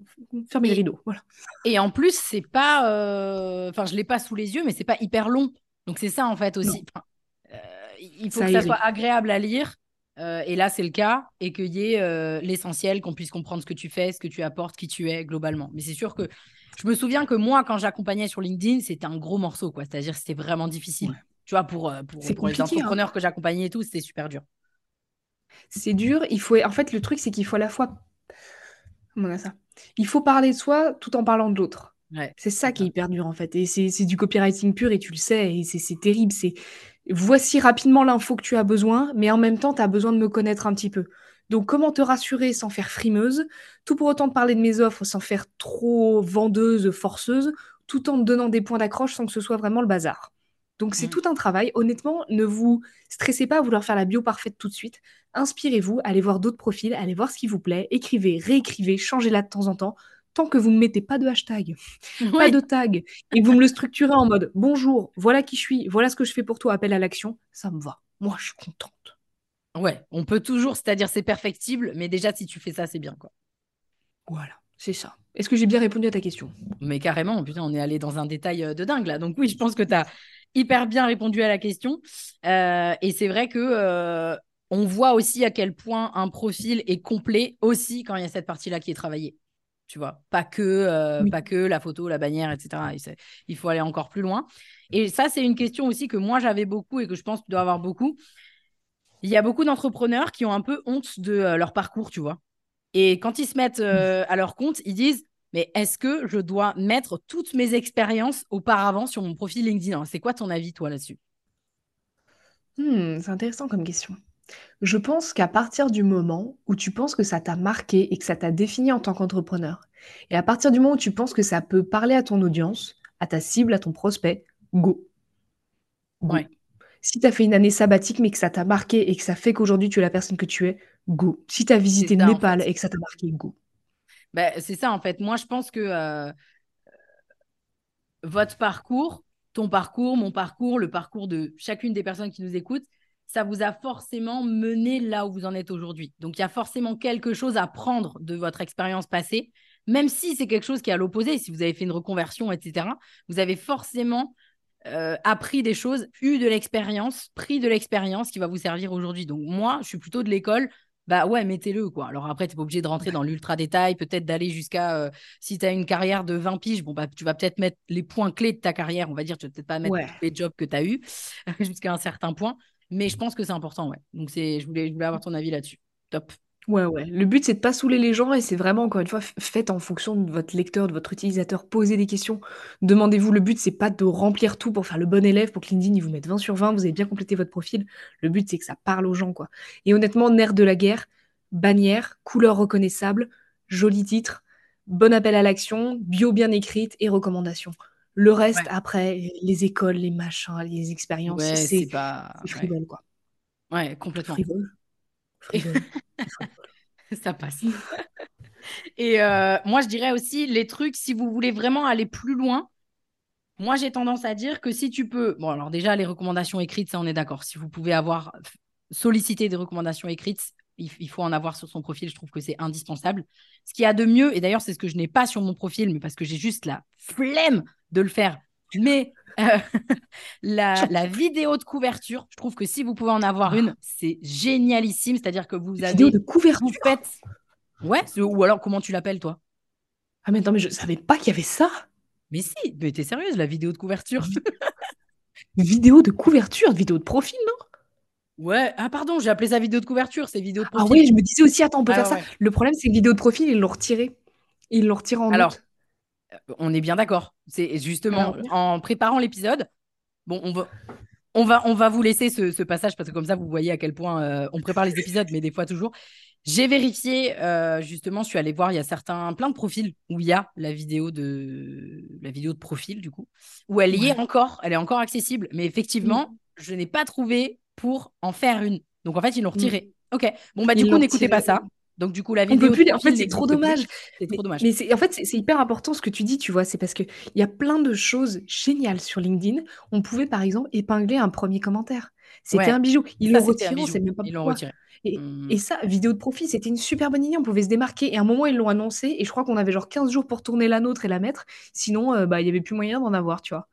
fermez les rideaux. Voilà. Et en plus, c'est pas. Euh, enfin, je l'ai pas sous les yeux, mais c'est pas hyper long. Donc c'est ça en fait aussi. Euh, il faut que ça soit agréable à lire euh, et là, c'est le cas, et qu'il y ait euh, l'essentiel, qu'on puisse comprendre ce que tu fais, ce que tu apportes, qui tu es globalement. Mais c'est sûr que je me souviens que moi, quand j'accompagnais sur LinkedIn, c'était un gros morceau, quoi. C'est-à-dire c'était vraiment difficile. Tu vois, pour, euh, pour, pour les hein. entrepreneurs que j'accompagnais et tout, c'était super dur. C'est dur. Il faut... En fait, le truc, c'est qu'il faut à la fois. Comment on a ça? Il faut parler de soi tout en parlant de l'autre. C'est ça qui est hyper dur en fait. Et c'est du copywriting pur et tu le sais. Et c'est terrible. C'est voici rapidement l'info que tu as besoin, mais en même temps, tu as besoin de me connaître un petit peu. Donc, comment te rassurer sans faire frimeuse, tout pour autant de parler de mes offres sans faire trop vendeuse, forceuse, tout en te donnant des points d'accroche sans que ce soit vraiment le bazar. Donc, c'est mmh. tout un travail. Honnêtement, ne vous stressez pas à vouloir faire la bio parfaite tout de suite. Inspirez-vous, allez voir d'autres profils, allez voir ce qui vous plaît, écrivez, réécrivez, changez-la de temps en temps tant que vous ne mettez pas de hashtag, pas de tag, et que vous me le structurez en mode bonjour, voilà qui je suis, voilà ce que je fais pour toi, appel à l'action, ça me va. Moi, je suis contente. Ouais, on peut toujours, c'est-à-dire c'est perfectible, mais déjà si tu fais ça, c'est bien quoi. Voilà, c'est ça. Est-ce que j'ai bien répondu à ta question? Mais carrément, putain, on est allé dans un détail euh, de dingue là. Donc oui, je pense que tu as hyper bien répondu à la question. Euh, et c'est vrai que euh, on voit aussi à quel point un profil est complet aussi quand il y a cette partie-là qui est travaillée tu vois. Pas que, euh, pas que la photo, la bannière, etc. Il faut aller encore plus loin. Et ça, c'est une question aussi que moi, j'avais beaucoup et que je pense que tu dois avoir beaucoup. Il y a beaucoup d'entrepreneurs qui ont un peu honte de euh, leur parcours, tu vois. Et quand ils se mettent euh, à leur compte, ils disent Mais est-ce que je dois mettre toutes mes expériences auparavant sur mon profil LinkedIn? C'est quoi ton avis, toi, là-dessus? Hmm, C'est intéressant comme question. Je pense qu'à partir du moment où tu penses que ça t'a marqué et que ça t'a défini en tant qu'entrepreneur, et à partir du moment où tu penses que ça peut parler à ton audience, à ta cible, à ton prospect, go. Si tu as fait une année sabbatique mais que ça t'a marqué et que ça fait qu'aujourd'hui tu es la personne que tu es, go. Si tu as visité le Népal et que ça t'a marqué, go. Bah, c'est ça en fait. Moi, je pense que euh, votre parcours, ton parcours, mon parcours, le parcours de chacune des personnes qui nous écoutent, ça vous a forcément mené là où vous en êtes aujourd'hui. Donc, il y a forcément quelque chose à prendre de votre expérience passée, même si c'est quelque chose qui est à l'opposé. Si vous avez fait une reconversion, etc., vous avez forcément euh, appris des choses, eu de l'expérience, pris de l'expérience qui va vous servir aujourd'hui. Donc, moi, je suis plutôt de l'école. Bah ouais, mettez-le quoi. Alors après, tu n'es pas obligé de rentrer dans l'ultra détail, peut-être d'aller jusqu'à euh, si tu as une carrière de 20 piges, bon bah tu vas peut-être mettre les points clés de ta carrière, on va dire, tu vas peut-être pas mettre les jobs que tu as eu jusqu'à un certain point. Mais je pense que c'est important, ouais. Donc, c'est, je, voulais, je voulais avoir ton avis là-dessus. Top. Ouais, ouais. Le but, c'est de pas saouler les gens et c'est vraiment, encore une fois, faites en fonction de votre lecteur, de votre utilisateur. Posez des questions. Demandez-vous le but, c'est pas de remplir tout pour faire le bon élève, pour que LinkedIn, il vous mette 20 sur 20, vous avez bien complété votre profil. Le but, c'est que ça parle aux gens, quoi. Et honnêtement, nerf de la guerre, bannière, couleur reconnaissable, joli titre, bon appel à l'action, bio bien écrite et recommandations. Le reste, Ouais. après, les écoles, les machins, les expériences, Ouais, c'est pas. Ouais, frivole, quoi. ouais, complètement. Frivole? Frivole. Ça passe. Et euh, moi, je dirais aussi les trucs, si vous voulez vraiment aller plus loin, moi, j'ai tendance à dire que si tu peux. Bon, alors déjà, les recommandations écrites, ça, on est d'accord. Si vous pouvez avoir sollicité des recommandations écrites, il faut en avoir sur son profil. Je trouve que c'est indispensable. Ce qu'il y a de mieux, et d'ailleurs, c'est ce que je n'ai pas sur mon profil, mais parce que j'ai juste la flemme de le faire. Mais euh, la, la vidéo de couverture, je trouve que si vous pouvez en avoir une, c'est génialissime. C'est-à-dire que vous Vidéo avez. de Vous couverture? faites. Ouais, ou alors comment tu l'appelles, toi? Ah mais non, mais je savais pas qu'il y avait ça. Mais si, mais t'es sérieuse, la vidéo de couverture? Vi- Vidéo de couverture, vidéo de profil, non? Ouais, ah pardon, j'ai appelé ça vidéo de couverture, c'est vidéo de Ah profil. ouais, je me disais aussi, attends, on peut Ouais, faire ouais, ça. Le problème, c'est que vidéo de profil, ils l'ont retiré. Ils l'ont retiré en Alors, août. On est bien d'accord. C'est justement Alors, en préparant l'épisode. Bon, on va, on va, on va vous laisser ce, ce passage parce que comme ça, vous voyez à quel point euh, on prépare les épisodes, mais des fois toujours. J'ai vérifié, euh, justement, je suis allée voir, il y a certains, plein de profils où il y a la vidéo de, la vidéo de profil, du coup, où elle y est encore, elle est encore accessible. Mais Mm, effectivement, je n'ai pas trouvé pour en faire une. Donc en fait, ils l'ont mm. retiré. Ok, bon, bah du Ils coup, n'écoutez pas ça. Donc du coup, la On peut vidéo de plus. les- En fait, c'est trop dommage. C'est Mais, trop dommage. mais en fait, c'est hyper important ce que tu dis, tu vois. C'est parce que il y a plein de choses géniales sur LinkedIn. On pouvait, par exemple, épingler un premier commentaire. C'était Ouais, un bijou. Ils l'ont retiré, on sait même pas Ils pourquoi. retiré. Et, Hmm. et ça, vidéo de profil, c'était une super bonne idée. On pouvait se démarquer. Et à un moment, ils l'ont annoncé. Et je crois qu'on avait genre 15 jours pour tourner la nôtre et la mettre. Sinon, euh, bah, il y avait plus moyen d'en avoir, tu vois.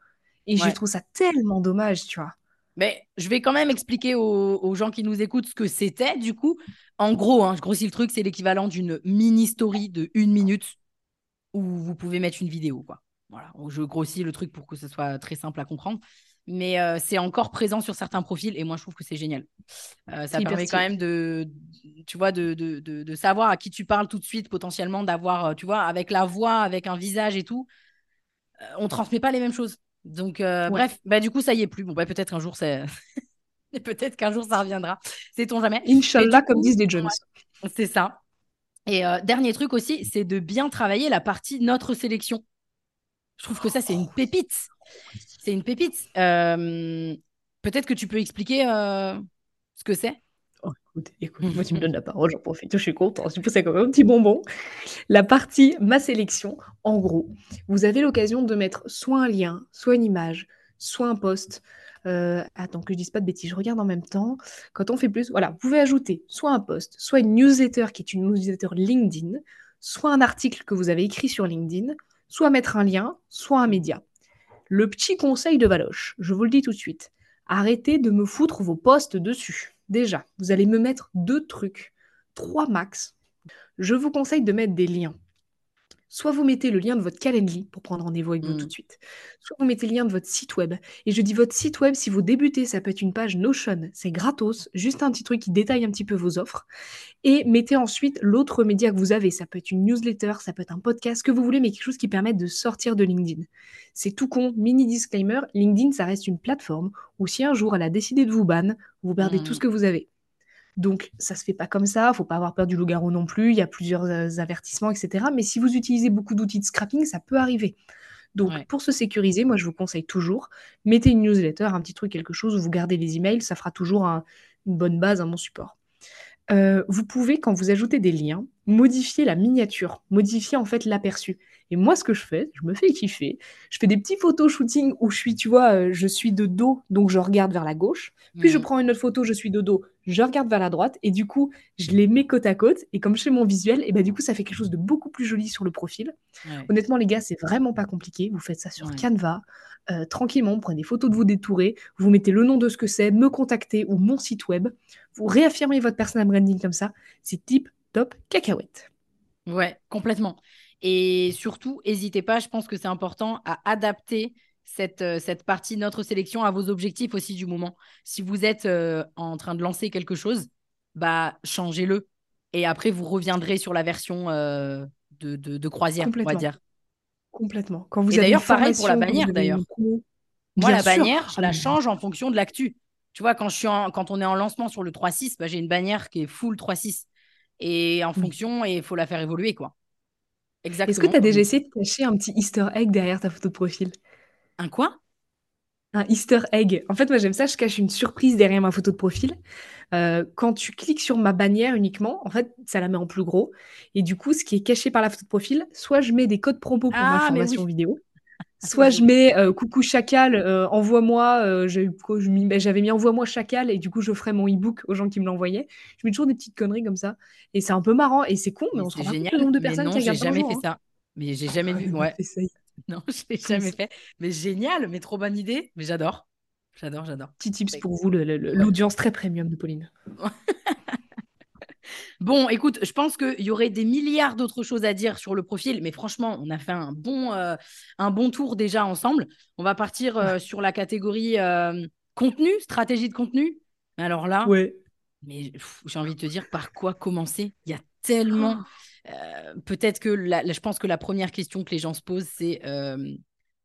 Et je trouve ça tellement dommage, tu vois. Mais je vais quand même expliquer aux, aux gens qui nous écoutent ce que c'était, du coup. En gros, hein, je grossis le truc, c'est l'équivalent d'une mini-story de une minute où vous pouvez mettre une vidéo, quoi. Voilà, je grossis le truc pour que ce soit très simple à comprendre. Mais euh, c'est encore présent sur certains profils et moi, je trouve que c'est génial. Euh, ça permet quand même de, tu vois, de, de, de, de savoir à qui tu parles tout de suite, potentiellement, d'avoir, euh, tu vois, avec la voix, avec un visage et tout, euh, on transmet pas les mêmes choses. Donc, euh, Ouais. bref, bah, du coup, ça y est plus. Bon, bah, peut-être un jour, c'est... peut-être qu'un jour, ça reviendra. Sait-on jamais. Inch'Allah, comme disent les Jones. ouais, c'est ça. Et euh, dernier truc aussi, c'est de bien travailler la partie notre sélection. Je trouve que ça, c'est une pépite. C'est une pépite. Euh, Peut-être que tu peux expliquer ce que c'est? Écoute, écoute, moi tu me donnes la parole, j'en profite, je suis contente, je pousse comme un petit bonbon. La partie ma sélection, en gros, vous avez l'occasion de mettre soit un lien, soit une image, soit un post. Euh, attends que je dise pas de bêtises, je regarde en même temps. Quand on fait plus, voilà, vous pouvez ajouter soit un post, soit une newsletter qui est une newsletter LinkedIn, soit un article que vous avez écrit sur LinkedIn, soit mettre un lien, soit un média. Le petit conseil de Valoche, je vous le dis tout de suite, arrêtez de me foutre vos posts dessus. Déjà, vous allez me mettre deux trucs, trois max. Je vous conseille de mettre des liens. Soit vous mettez le lien de votre Calendly pour prendre rendez-vous avec vous tout de suite, soit vous mettez le lien de votre site web. Et je dis votre site web, si vous débutez, ça peut être une page Notion, c'est gratos, juste un petit truc qui détaille un petit peu vos offres. Et mettez ensuite l'autre média que vous avez. Ça peut être une newsletter, ça peut être un podcast, ce que vous voulez, mais quelque chose qui permette de sortir de LinkedIn. C'est tout con, mini disclaimer, LinkedIn, ça reste une plateforme où si un jour elle a décidé de vous ban, vous perdez tout Mm. ce que vous avez. Donc, ça se fait pas comme ça, faut pas avoir peur du loup-garou non plus, il y a plusieurs euh, avertissements, etc. Mais si vous utilisez beaucoup d'outils de scrapping, ça peut arriver. Donc, Ouais. pour se sécuriser, moi, je vous conseille toujours, mettez une newsletter, un petit truc, quelque chose où vous gardez les emails, ça fera toujours un- une bonne base à mon support. Euh, vous pouvez, quand vous ajoutez des liens, modifier la miniature, modifier en fait l'aperçu. Et moi, ce que je fais, je me fais kiffer. Je fais des petits photos shooting où je suis, tu vois, euh, je suis de dos, donc je regarde vers la gauche. Puis je Mm. prends une autre photo, je suis de dos, je regarde vers la droite. Et du coup, je les mets côte à côte. Et comme je fais mon visuel, et bah, du coup, ça fait quelque chose de beaucoup plus joli sur le profil. Ouais. Honnêtement, les gars, c'est vraiment pas compliqué. Vous faites ça sur Ouais. Canva, euh, tranquillement, vous prenez des photos de vous détourés, vous mettez le nom de ce que c'est, me contacter ou mon site web. Vous réaffirmez votre personal branding comme ça. C'est tip top cacahuète. Ouais, complètement. Et surtout, n'hésitez pas, je pense que c'est important à adapter cette, euh, cette partie, notre sélection, à vos objectifs aussi du moment. Si vous êtes euh, en train de lancer quelque chose, bah changez-le. Et après, vous reviendrez sur la version euh, de, de, croisière, on va dire. Complètement. Quand vous et d'ailleurs, pareil pour la bannière, d'ailleurs. Moi, la bannière, je la change en fonction de l'actu. Tu vois, quand, je suis en- quand on est en lancement sur le 3.6, bah, j'ai une bannière qui est full 3.6. Et en Oui. fonction, et il faut la faire évoluer, quoi. Exactement. Est-ce que tu as déjà essayé de cacher un petit easter egg derrière ta photo de profil? Un quoi? Un easter egg. En fait, moi, j'aime ça. Je cache une surprise derrière ma photo de profil. Euh, quand tu cliques sur ma bannière uniquement, en fait, ça la met en plus gros. Et du coup, ce qui est caché par la photo de profil, soit je mets des codes promo pour ma Ah, mais formation oui. vidéo, soit je mets euh, coucou chacal, euh, envoie-moi. j'ai- J'avais mis envoie-moi chacal et du coup, je ferai mon e-book aux gens qui me l'envoyaient. Je mets toujours des petites conneries comme ça. Et c'est un peu marrant et c'est con, mais, Mais on se rend compte le nombre de Mais personnes non, qui j'ai regardent par jamais jour, fait hein. ça. Mais j'ai jamais vu. Ouais. Non, je l'ai Comme jamais fait. Mais génial, mais trop bonne idée. Mais j'adore. J'adore, j'adore. Petit tips pour vous, l'audience très premium de Pauline. Bon, écoute, je pense qu'il y aurait des milliards d'autres choses à dire sur le profil, mais franchement, on a fait un bon, euh, un bon tour déjà ensemble. On va partir euh, sur la catégorie euh, contenu, stratégie de contenu. Alors là, Ouais. mais j'ai envie de te dire par quoi commencer? Il y a tellement. euh, Peut-être que je pense que la première question que les gens se posent, c'est euh,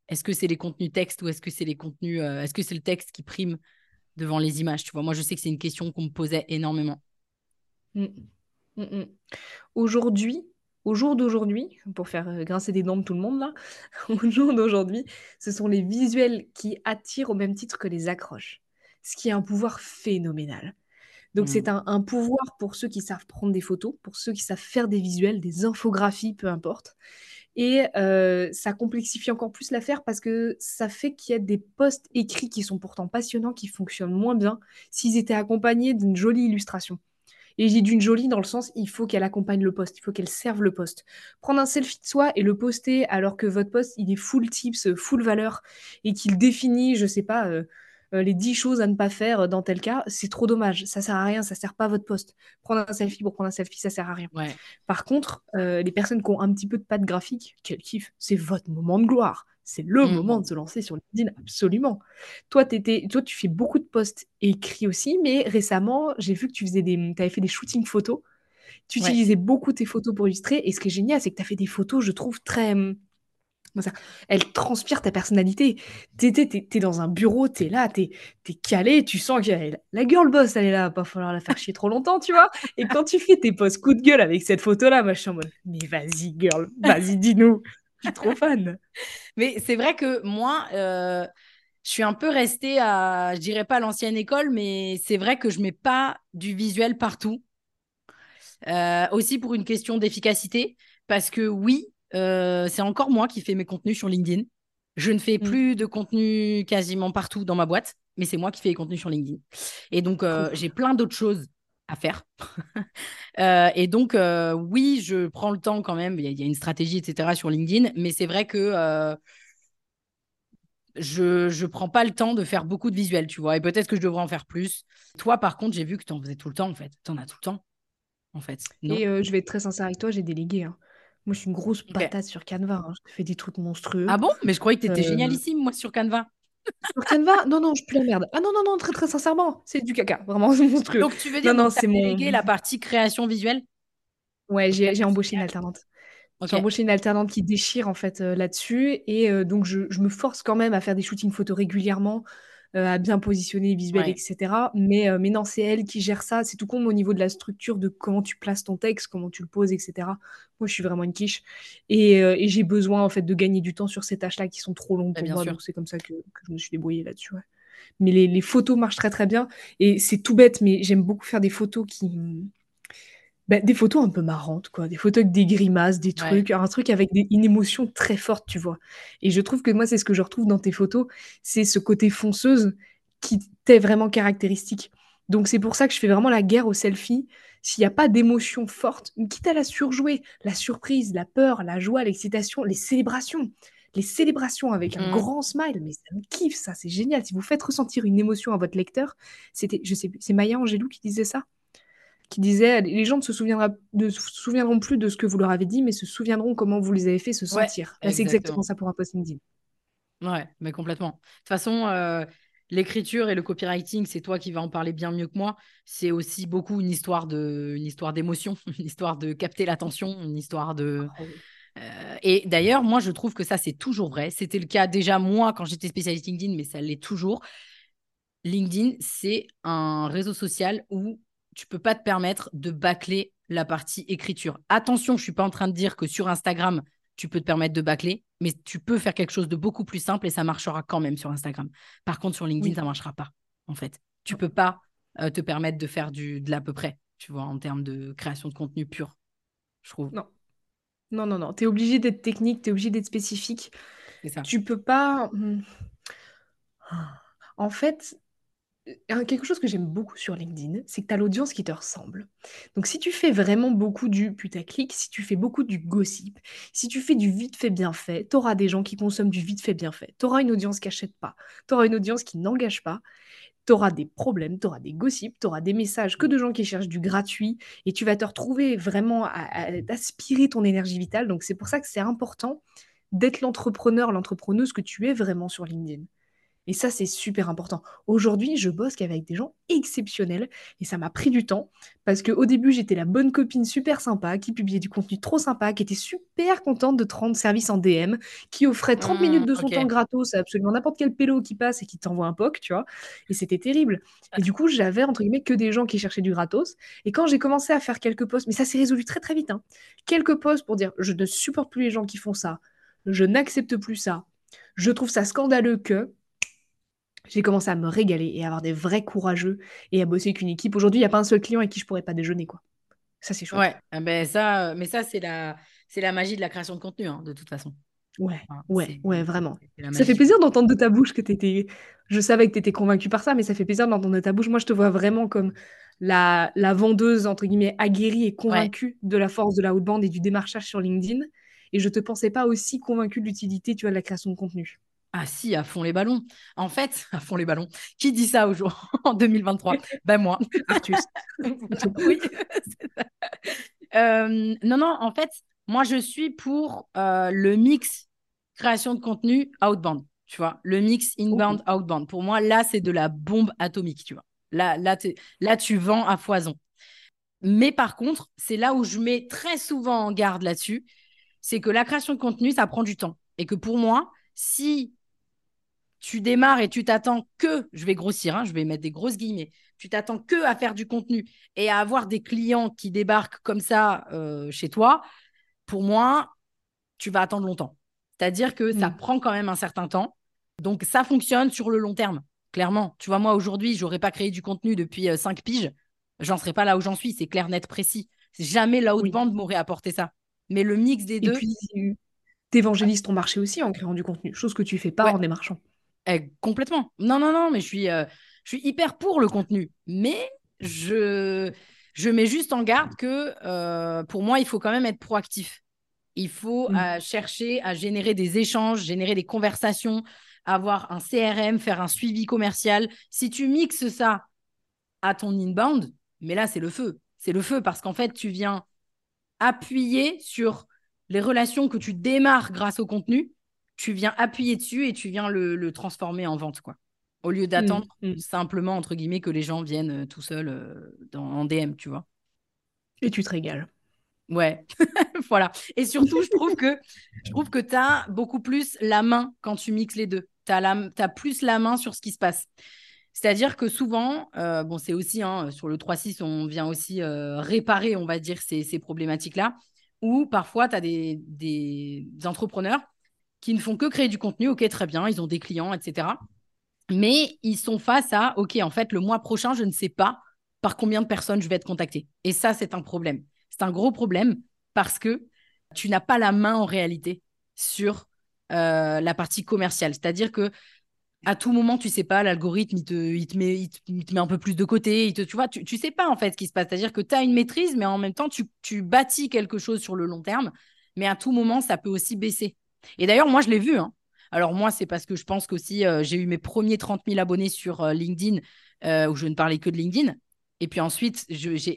est-ce que c'est les contenus texte ou est-ce que c'est les contenus, euh, est-ce que c'est le texte qui prime devant les images Tu vois, moi, je sais que c'est une question qu'on me posait énormément. Mm. Mm, mm. Aujourd'hui, au jour d'aujourd'hui, pour faire euh, grincer des dents de tout le monde là, au jour d'aujourd'hui, ce sont les visuels qui attirent au même titre que les accroches, ce qui est un pouvoir phénoménal. Donc c'est un, un pouvoir pour ceux qui savent prendre des photos, pour ceux qui savent faire des visuels, des infographies, peu importe. Et euh, ça complexifie encore plus l'affaire parce que ça fait qu'il y a des posts écrits qui sont pourtant passionnants, qui fonctionnent moins bien s'ils étaient accompagnés d'une jolie illustration. Et je dis d'une jolie dans le sens, il faut qu'elle accompagne le post, il faut qu'elle serve le post. Prendre un selfie de soi et le poster alors que votre post, il est full tips, full valeur, et qu'il définit, je sais pas, euh, les 10 choses à ne pas faire dans tel cas, c'est trop dommage. Ça sert à rien, ça sert pas à votre post. Prendre un selfie pour prendre un selfie, ça sert à rien. Ouais. Par contre, euh, les personnes qui ont un petit peu de patte graphique, quel kiff, c'est votre moment de gloire. C'est le Mhm. moment de se lancer sur LinkedIn, absolument. Toi, toi, tu fais beaucoup de posts écrits aussi, mais récemment, j'ai vu que tu faisais des, avais fait des shootings photos. Tu Ouais. utilisais beaucoup tes photos pour illustrer, et ce qui est génial, c'est que tu as fait des photos, je trouve, très... Elles transpirent ta personnalité. T'es, t'es dans un bureau, t'es là, t'es, t'es calé, tu sens que la, girl boss, elle est là, pas falloir la faire chier trop longtemps, tu vois. Et quand tu fais tes posts coup de gueule avec cette photo-là, moi, je mais vas-y, girl, vas-y, dis-nous. Je suis trop fan. Mais c'est vrai que moi, euh, je suis un peu restée à, je dirais pas l'ancienne école, mais c'est vrai que je mets pas du visuel partout. Euh, aussi pour une question d'efficacité, parce que oui, euh, c'est encore moi qui fais mes contenus sur LinkedIn. Je ne fais Mm. plus de contenu quasiment partout dans ma boîte, mais c'est moi qui fais les contenus sur LinkedIn. Et donc, euh, j'ai plein d'autres choses à faire. Euh, et donc, oui, je prends le temps quand même. Il y, a- il y a une stratégie, etc. sur LinkedIn, mais c'est vrai que je je prends pas le temps de faire beaucoup de visuels, tu vois. Et peut-être que je devrais en faire plus. Toi, par contre, j'ai vu que tu en faisais tout le temps, en fait. Tu en as tout le temps, en fait. Non? Et euh, je vais être très sincère avec toi, j'ai délégué. hein. Moi, je suis une grosse patate sur Canva. hein. Je fais des trucs monstrueux. Ah bon? Mais je croyais que tu étais Euh, génialissime, moi, sur Canva. Sur Canva, non, non, je pue la merde. Ah non, non, non, très, très sincèrement, c'est du caca. Vraiment, c'est monstrueux. Donc, tu veux dire Non, c'est mon... délégué la partie création visuelle? Ouais, j'ai embauché une alternante. J'ai embauché une alternante qui déchire en fait euh, là-dessus et euh, donc je, je me force quand même à faire des shootings photos régulièrement, à bien positionner Ouais. etc. Mais, euh, mais non, c'est elle qui gère ça. C'est tout con mais au niveau de la structure, de comment tu places ton texte, comment tu le poses, etc. Moi, je suis vraiment une quiche et, euh, et j'ai besoin en fait de gagner du temps sur ces tâches-là qui sont trop longues Bah, pour bien moi. sûr. Donc c'est comme ça que, que je me suis débrouillée là-dessus. ouais. Mais les, les photos marchent très très bien et c'est tout bête, mais j'aime beaucoup faire des photos qui bah, des photos un peu marrantes, quoi. Des photos avec des grimaces, des Ouais. trucs, un truc avec des, une émotion très forte, tu vois. Et je trouve que moi, c'est ce que je retrouve dans tes photos, c'est ce côté fonceuse qui t'est vraiment caractéristique. Donc c'est pour ça que je fais vraiment la guerre au selfie. S'il n'y a pas d'émotion forte, quitte à la surjouer, la surprise, la peur, la joie, l'excitation, les célébrations. Les célébrations avec un Mm. grand smile, mais ça me kiffe, ça, c'est génial. Si vous faites ressentir une émotion à votre lecteur, c'était, je sais plus, c'est Maya Angelou qui disait ça? Qui disait les gens ne se, souviendra- ne se souviendront plus de ce que vous leur avez dit, mais se souviendront comment vous les avez fait se sentir. C'est exactement. exactement ça pour un post LinkedIn. Ouais, mais complètement. De toute façon, euh, l'écriture et le copywriting, c'est toi qui vas en parler bien mieux que moi. C'est aussi beaucoup une histoire de, une histoire d'émotion, une histoire de capter l'attention, une histoire de. Ah Euh, et d'ailleurs, moi, je trouve que ça, c'est toujours vrai. C'était le cas déjà moi quand j'étais spécialiste LinkedIn, mais ça l'est toujours. LinkedIn, c'est un réseau social où tu peux pas te permettre de bâcler la partie écriture. Attention, je suis pas en train de dire que sur Instagram, tu peux te permettre de bâcler, mais tu peux faire quelque chose de beaucoup plus simple et ça marchera quand même sur Instagram. Par contre, sur LinkedIn, Oui. ça marchera pas, en fait. Tu peux pas euh, te permettre de faire du, de l'à peu près, tu vois, en termes de création de contenu pur, je trouve. Non. Non, non, non. Tu es obligé d'être technique, tu es obligé d'être spécifique. Ça. Tu peux pas. hmm. En fait, quelque chose que j'aime beaucoup sur LinkedIn, c'est que tu as l'audience qui te ressemble. Donc, si tu fais vraiment beaucoup du putaclic, si tu fais beaucoup du gossip, si tu fais du vite fait bien fait, tu auras des gens qui consomment du vite fait bien fait. Tu auras une audience qui n'achète pas. Tu auras une audience qui n'engage pas. Tu auras des problèmes, tu auras des gossips, tu auras des messages que de gens qui cherchent du gratuit et tu vas te retrouver vraiment à, à- aspirer ton énergie vitale. Donc, c'est pour ça que c'est important d'être l'entrepreneur, l'entrepreneuse que tu es vraiment sur LinkedIn. Et ça, c'est super important. Aujourd'hui, je bosse qu'avec des gens exceptionnels et ça m'a pris du temps parce qu'au début, j'étais la bonne copine super sympa qui publiait du contenu trop sympa, qui était super contente de te rendre service en DM, qui offrait 30 Hmm, minutes de son temps gratos à absolument n'importe quel pélo qui passe et qui t'envoie un POC, tu vois. Et c'était terrible. Et du coup, j'avais entre guillemets que des gens qui cherchaient du gratos. Et quand j'ai commencé à faire quelques posts, mais ça s'est résolu très très vite, hein, quelques posts pour dire je ne supporte plus les gens qui font ça, je n'accepte plus ça, je trouve ça scandaleux que j'ai commencé à me régaler et à avoir des vrais courageux et à bosser avec une équipe. Aujourd'hui, il n'y a pas un seul client avec qui je pourrais pas déjeuner, quoi. Ça, c'est chouette. Ouais, ah ben ça, euh, mais ça, c'est la, c'est la magie de la création de contenu, hein, de toute façon. Ouais, Enfin, ouais, ouais, vraiment. Ça fait plaisir d'entendre de ta bouche que tu étais. Je savais que tu étais convaincue par ça, mais ça fait plaisir d'entendre de ta bouche. Moi, je te vois vraiment comme la, la vendeuse, entre guillemets, aguerrie et convaincue de la force de la haute bande et du démarchage sur LinkedIn. Et je te pensais pas aussi convaincue de l'utilité, tu vois, de la création de contenu. Ah si, à fond les ballons. En fait, à fond les ballons. Qui dit ça aujourd'hui en 2023 Ben moi. Artus. oui. ça. Euh, non, non, en fait, moi, je suis pour euh, le mix création de contenu outbound. Tu vois, le mix inbound, outbound. Pour moi, là, c'est de la bombe atomique, tu vois. Là, là, là, tu vends à foison. Mais par contre, c'est là où je mets très souvent en garde là-dessus, c'est que la création de contenu, ça prend du temps. Et que pour moi, si tu démarres et tu t'attends que, je vais grossir, hein, je vais mettre des grosses guillemets, tu t'attends que à faire du contenu et à avoir des clients qui débarquent comme ça euh, chez toi, pour moi, tu vas attendre longtemps. C'est-à-dire que ça Mm. prend quand même un certain temps. Donc, ça fonctionne sur le long terme, clairement. Tu vois, moi, aujourd'hui, j'aurais pas créé du contenu depuis euh, cinq piges. J'en serais pas là où j'en suis. C'est clair, net, précis. Jamais la haute Oui. bande m'aurait apporté ça. Mais le mix des Et deux, puis, t'évangélises ton marché aussi en créant du contenu, chose que tu fais pas Ouais. en démarchant. Eh, complètement. Non, non, non, mais je suis, euh, je suis hyper pour le contenu. Mais je, je mets juste en garde que euh, pour moi, il faut quand même être proactif. Il faut Mm. euh, chercher à générer des échanges, générer des conversations, avoir un CRM, faire un suivi commercial. Si tu mixes ça à ton inbound, mais là, c'est le feu. C'est le feu parce qu'en fait, tu viens appuyer sur les relations que tu démarres grâce au contenu. Tu viens appuyer dessus et tu viens le, le transformer en vente, quoi. Au lieu d'attendre Mm, mm. simplement, entre guillemets, que les gens viennent euh, tout seuls euh, dans, en DM, tu vois. Et tu te régales. Ouais, voilà. Et surtout, je trouve que je trouve que tu as beaucoup plus la main quand tu mixes les deux. Tu as, plus la main sur ce qui se passe. C'est-à-dire que souvent, euh, bon, c'est aussi hein, sur le 3.6, on vient aussi euh, réparer, on va dire, ces, ces problématiques-là, où parfois tu as des, des entrepreneurs qui ne font que créer du contenu, ok, très bien, ils ont des clients, etc. Mais ils sont face à, ok, en fait, le mois prochain, je ne sais pas par combien de personnes je vais être contacté. Et ça, c'est un problème. C'est un gros problème parce que tu n'as pas la main en réalité sur euh, la partie commerciale. C'est-à-dire que à tout moment, tu sais pas, l'algorithme, il te, met, un peu plus de côté. Tu vois, tu, tu sais pas en fait ce qui se passe. C'est-à-dire que tu as une maîtrise, mais en même temps, tu, tu bâtis quelque chose sur le long terme. Mais à tout moment, ça peut aussi baisser. Et d'ailleurs, moi, je l'ai vu. Hein. Alors moi, c'est parce que je pense qu'aussi, euh, j'ai eu mes premiers 30 000 abonnés sur euh, LinkedIn, euh, où je ne parlais que de LinkedIn. Et puis ensuite,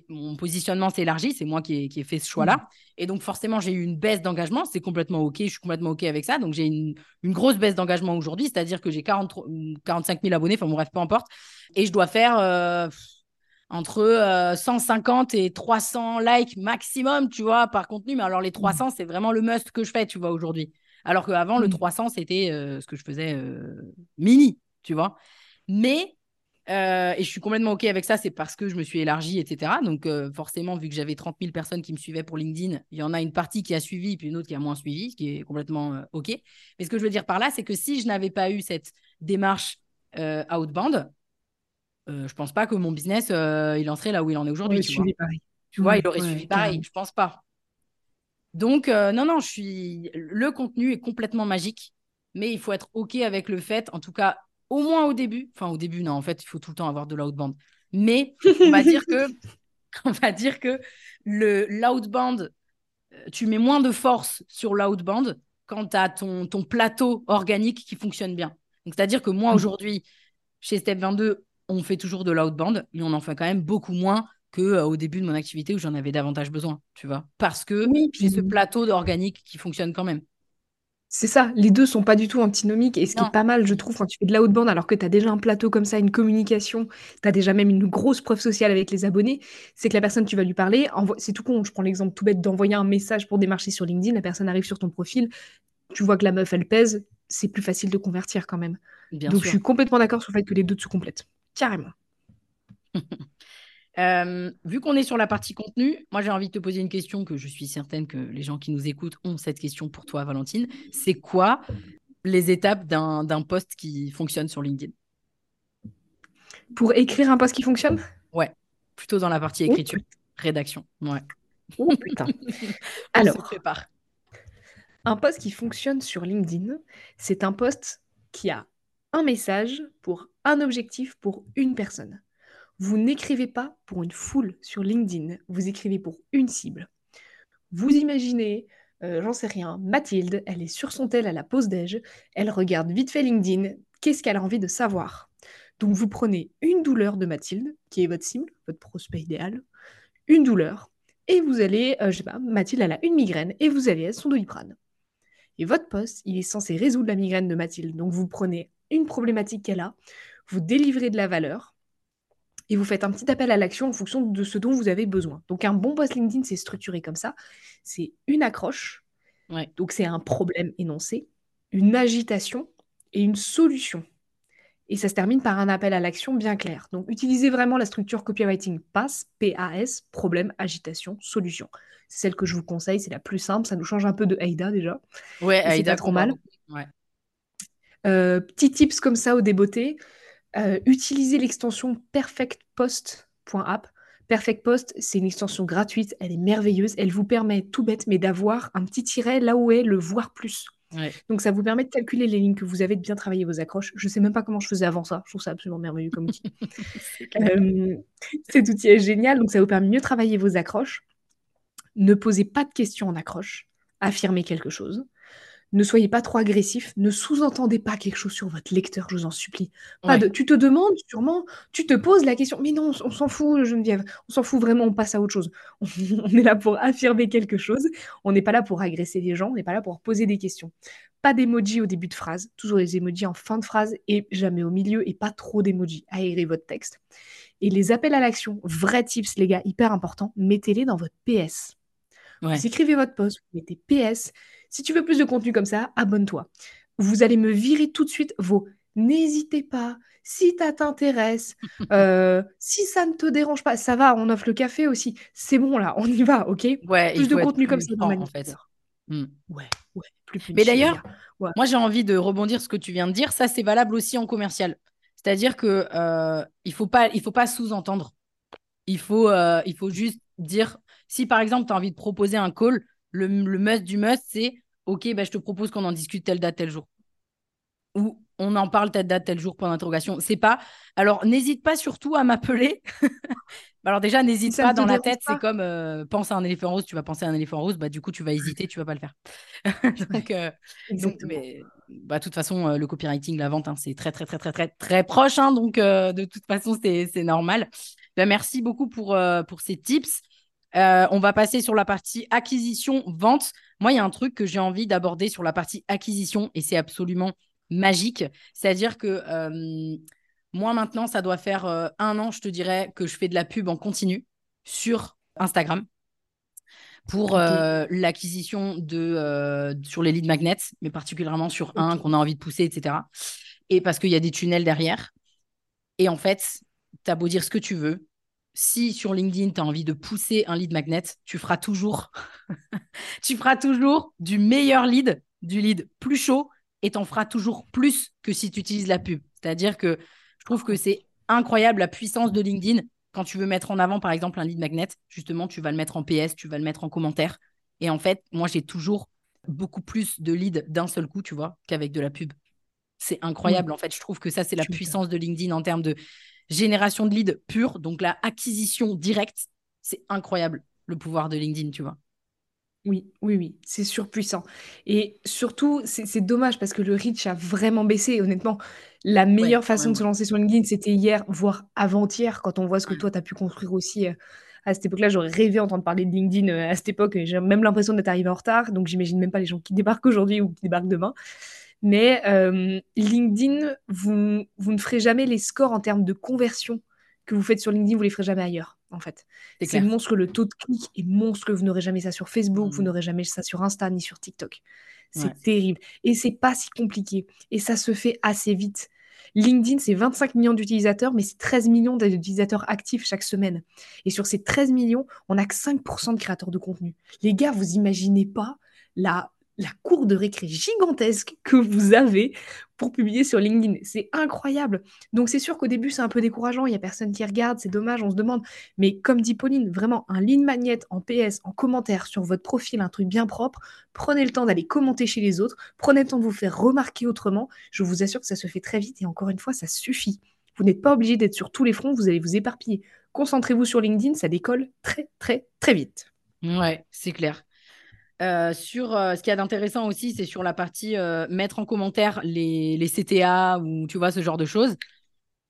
mon positionnement s'est élargi. C'est moi qui ai, fait ce choix-là. Mmh. Et donc, forcément, j'ai eu une baisse d'engagement. C'est complètement OK. Je suis complètement OK avec ça. Donc, j'ai une, grosse baisse d'engagement aujourd'hui. C'est-à-dire que j'ai 45 000 abonnés. Enfin, mon rêve, peu importe. Et je dois faire euh, entre 150 euh, et 300 likes maximum, tu vois, par contenu. Mais alors, les 300, mmh. c'est vraiment le must que je fais, tu vois, aujourd'hui. Alors qu'avant, le 300, mmh. c'était euh, ce que je faisais mini, tu vois. Mais euh, et je suis complètement OK avec ça, c'est parce que je me suis élargie, etc. Donc, euh, forcément, vu que j'avais 30 000 personnes qui me suivaient pour LinkedIn, il y en a une partie qui a suivi, puis une autre qui a moins suivi, ce qui est complètement euh, OK. Mais ce que je veux dire par là, c'est que si je n'avais pas eu cette démarche outbound, je pense pas que mon business, il en serait là où il en est aujourd'hui. tu vois, pareil. tu vois il aurait suivi pareil. Je pense pas. Donc, non, non, je suis. Le contenu est complètement magique, mais il faut être OK avec le fait, en tout cas, au moins au début. Enfin, au début, non, en fait, il faut tout le temps avoir de l'outbound. Mais on va dire que, on va dire que le l'outbound, euh, tu mets moins de force sur l'outbound quand tu as ton, ton plateau organique qui fonctionne bien. Donc, c'est-à-dire que moi, mm. aujourd'hui, chez Step 22, on fait toujours de l'outbound, mais on en fait quand même beaucoup moins que euh, au début de mon activité où j'en avais davantage besoin, tu vois. Parce que j'ai ce plateau d'organique qui fonctionne quand même. C'est ça, les deux sont pas du tout antinomiques et ce qui est pas mal, je trouve, quand tu fais de l'outbound alors que tu as déjà un plateau comme ça, une communication, tu as déjà même une grosse preuve sociale avec les abonnés, c'est que la personne, tu vas lui parler, c'est tout con, je prends l'exemple tout bête d'envoyer un message pour démarcher sur LinkedIn, la personne arrive sur ton profil, tu vois que la meuf, elle pèse, c'est plus facile de convertir quand même. Donc je suis complètement d'accord sur le fait que les deux se complètent. Carrément. Euh, vu qu'on est sur la partie contenu, moi j'ai envie de te poser une question que je suis certaine que les gens qui nous écoutent ont cette question pour toi, Valentine. C'est quoi les étapes d'un post qui fonctionne sur LinkedIn? Pour écrire un post qui fonctionne? Ouais, plutôt dans la partie oh, écriture, rédaction. Ouais. Oh putain. Alors, un post qui fonctionne sur LinkedIn, c'est un post qui a un message pour un objectif pour une personne. Vous n'écrivez pas pour une foule sur LinkedIn, vous écrivez pour une cible. Vous imaginez, euh, j'en sais rien, Mathilde, elle est sur son tel à la pause déj, elle regarde vite fait LinkedIn, qu'est-ce qu'elle a envie de savoir? Donc vous prenez une douleur de Mathilde, qui est votre cible, votre prospect idéal, une douleur, et vous allez, euh, je sais pas, Mathilde, elle a une migraine, et vous allez à son doliprane. Et votre poste, il est censé résoudre la migraine de Mathilde. Donc vous prenez une problématique qu'elle a, vous délivrez de la valeur, et vous faites un petit appel à l'action en fonction de ce dont vous avez besoin. Donc un bon post LinkedIn, c'est structuré comme ça. C'est une accroche, donc c'est un problème énoncé, une agitation et une solution. Et ça se termine par un appel à l'action bien clair. Donc utilisez vraiment la structure copywriting PAS, P-A-S, problème, agitation, solution. C'est celle que je vous conseille, c'est la plus simple, ça nous change un peu de AIDA déjà. Ouais, AIDA, trop mal. Ouais. Euh, petits tips comme ça au débeauté. Euh, utilisez l'extension perfectpost.app. Perfect Post, c'est une extension gratuite, elle est merveilleuse, elle vous permet tout bête, mais d'avoir un petit tiret là où est le voir plus. Donc ça vous permet de calculer les lignes que vous avez, de bien travailler vos accroches. Je ne sais même pas comment je faisais avant ça, je trouve ça absolument merveilleux comme outil. euh, cet outil est génial, donc ça vous permet de mieux travailler vos accroches. Ne posez pas de questions en accroche, affirmez quelque chose ne soyez pas trop agressif, ne sous-entendez pas quelque chose sur votre lecteur, je vous en supplie. Pas de, tu te demandes sûrement, tu te poses la question, mais non, on, s'en fout, Geneviève, on s'en fout vraiment, on passe à autre chose. On, est là pour affirmer quelque chose, on n'est pas là pour agresser les gens, on n'est pas là pour poser des questions. Pas d'emoji au début de phrase, toujours les emojis en fin de phrase et jamais au milieu et pas trop d'emojis. Aérez votre texte. Et les appels à l'action, vrais tips, les gars, hyper important, mettez-les dans votre PS. Vous écrivez votre post, vous mettez PS, si tu veux plus de contenu comme ça, abonne-toi. Vous allez me virer tout de suite vos n'hésitez pas. Si ça t'intéresse, euh, si ça ne te dérange pas, ça va, on offre le café aussi. C'est bon là, on y va, ok? Ouais, Plus de contenu comme ça dans en fait. Hmm. Ouais, ouais, plus Mais d'ailleurs, moi j'ai envie de rebondir sur ce que tu viens de dire. Ça, c'est valable aussi en commercial. C'est-à-dire que euh, il faut pas, il faut pas sous-entendre. Il faut, euh, il faut juste dire. Si par exemple tu as envie de proposer un call, le, le must du must, c'est OK, bah, je te propose qu'on en discute telle date, tel jour. Ou on en parle telle date, tel jour, point d'interrogation. C'est pas. Alors, n'hésite pas surtout à m'appeler. Alors, déjà, n'hésite pas dans la tête. C'est comme euh, pense à un éléphant rose, tu vas penser à un éléphant rose. Bah, du coup, tu vas hésiter, tu vas pas le faire. donc, euh, mais, bah, de toute façon, euh, le copywriting, la vente, hein, c'est très, très, très, très, très, très proche. Hein, donc, de toute façon, c'est normal. Ben, merci beaucoup pour, pour ces tips. On va passer sur la partie acquisition, vente. Moi, il y a un truc que j'ai envie d'aborder sur la partie acquisition et c'est absolument magique. C'est-à-dire que euh, moi, maintenant, ça doit faire un an, je te dirais, que je fais de la pub en continu sur Instagram pour l'acquisition de sur les leads magnets, mais particulièrement sur un qu'on a envie de pousser, etc. Et parce qu'il y a des tunnels derrière. Et en fait, tu as beau dire ce que tu veux. Si sur LinkedIn, tu as envie de pousser un lead magnet, tu feras toujours, tu feras toujours du meilleur lead, du lead plus chaud, et tu en feras toujours plus que si tu utilises la pub. C'est-à-dire que je trouve que c'est incroyable la puissance de LinkedIn. Quand tu veux mettre en avant, par exemple, un lead magnet, justement, tu vas le mettre en PS, tu vas le mettre en commentaire. Et en fait, moi, j'ai toujours beaucoup plus de leads d'un seul coup, tu vois, qu'avec de la pub. C'est incroyable. En fait, je trouve que ça, c'est la puissance de LinkedIn en termes de génération de leads pure, donc la acquisition directe. C'est incroyable le pouvoir de LinkedIn, tu vois. Oui, oui, oui, c'est surpuissant. Et surtout, c'est dommage parce que le reach a vraiment baissé. Honnêtement, la meilleure façon de se lancer sur LinkedIn, c'était hier, voire avant-hier, quand on voit ce que toi, tu as pu construire aussi. Euh, à cette époque-là, j'aurais rêvé entendre parler de LinkedIn euh, à cette époque. J'ai même l'impression d'être arrivé en retard. Donc, j'imagine même pas les gens qui débarquent aujourd'hui ou qui débarquent demain. Mais euh, LinkedIn, vous, vous ne ferez jamais les scores en termes de conversion que vous faites sur LinkedIn, vous les ferez jamais ailleurs, en fait. C'est monstre, le taux de clic est monstre, vous n'aurez jamais ça sur Facebook, vous mmh. n'aurez jamais ça sur Insta ni sur TikTok. C'est terrible. Et c'est pas si compliqué. Et ça se fait assez vite. LinkedIn, c'est 25 millions d'utilisateurs, mais c'est 13 millions d'utilisateurs actifs chaque semaine. Et sur ces 13 millions, on n'a que 5% de créateurs de contenu. Les gars, vous imaginez pas la la cour de récré gigantesque que vous avez pour publier sur LinkedIn. C'est incroyable. Donc c'est sûr qu'au début, c'est un peu décourageant, il n'y a personne qui regarde, c'est dommage, on se demande. Mais comme dit Pauline, vraiment un ligne magnet en PS, en commentaire sur votre profil, un truc bien propre, prenez le temps d'aller commenter chez les autres, prenez le temps de vous faire remarquer autrement. Je vous assure que ça se fait très vite et encore une fois, ça suffit. Vous n'êtes pas obligé d'être sur tous les fronts, vous allez vous éparpiller. Concentrez-vous sur LinkedIn, ça décolle très très très vite. Ouais, c'est clair. Euh, sur euh, ce qu'il y a d'intéressant aussi, c'est sur la partie euh, mettre en commentaire les, CTA ou tu vois ce genre de choses.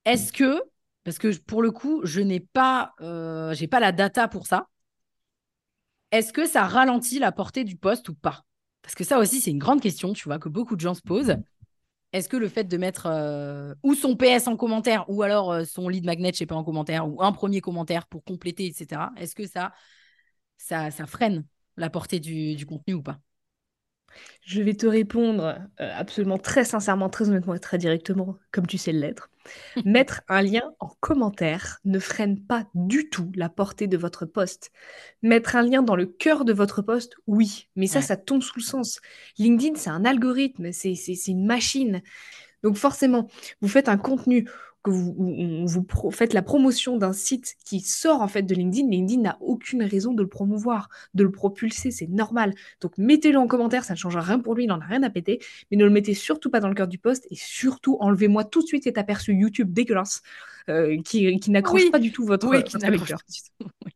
Est-ce que, parce que pour le coup, je n'ai pas, la data pour ça. Est-ce que ça ralentit la portée du poste ou pas? Parce que ça aussi, c'est une grande question, tu vois, que beaucoup de gens se posent. Est-ce que le fait de mettre ou son PS en commentaire ou alors son lead magnet, je sais pas, en commentaire ou un premier commentaire pour compléter, etc. Est-ce que ça freine? La portée du, contenu ou pas? Je vais te répondre euh, absolument très sincèrement, très honnêtement et très directement, comme tu sais l'être. Mettre un lien en commentaire ne freine pas du tout la portée de votre poste. Mettre un lien dans le cœur de votre poste, oui, mais ça, ça tombe sous le sens. LinkedIn, c'est un algorithme, c'est une machine. Donc forcément, vous faites un contenu que vous, vous faites la promotion d'un site qui sort en fait de LinkedIn, LinkedIn n'a aucune raison de le promouvoir, de le propulser, c'est normal. Donc mettez-le en commentaire, ça ne changera rien pour lui, il n'en a rien à péter, mais ne le mettez surtout pas dans le cœur du poste et surtout enlevez-moi tout de suite cet aperçu YouTube dégueulasse euh, qui, qui n'accroche pas du tout votre, oui, qui.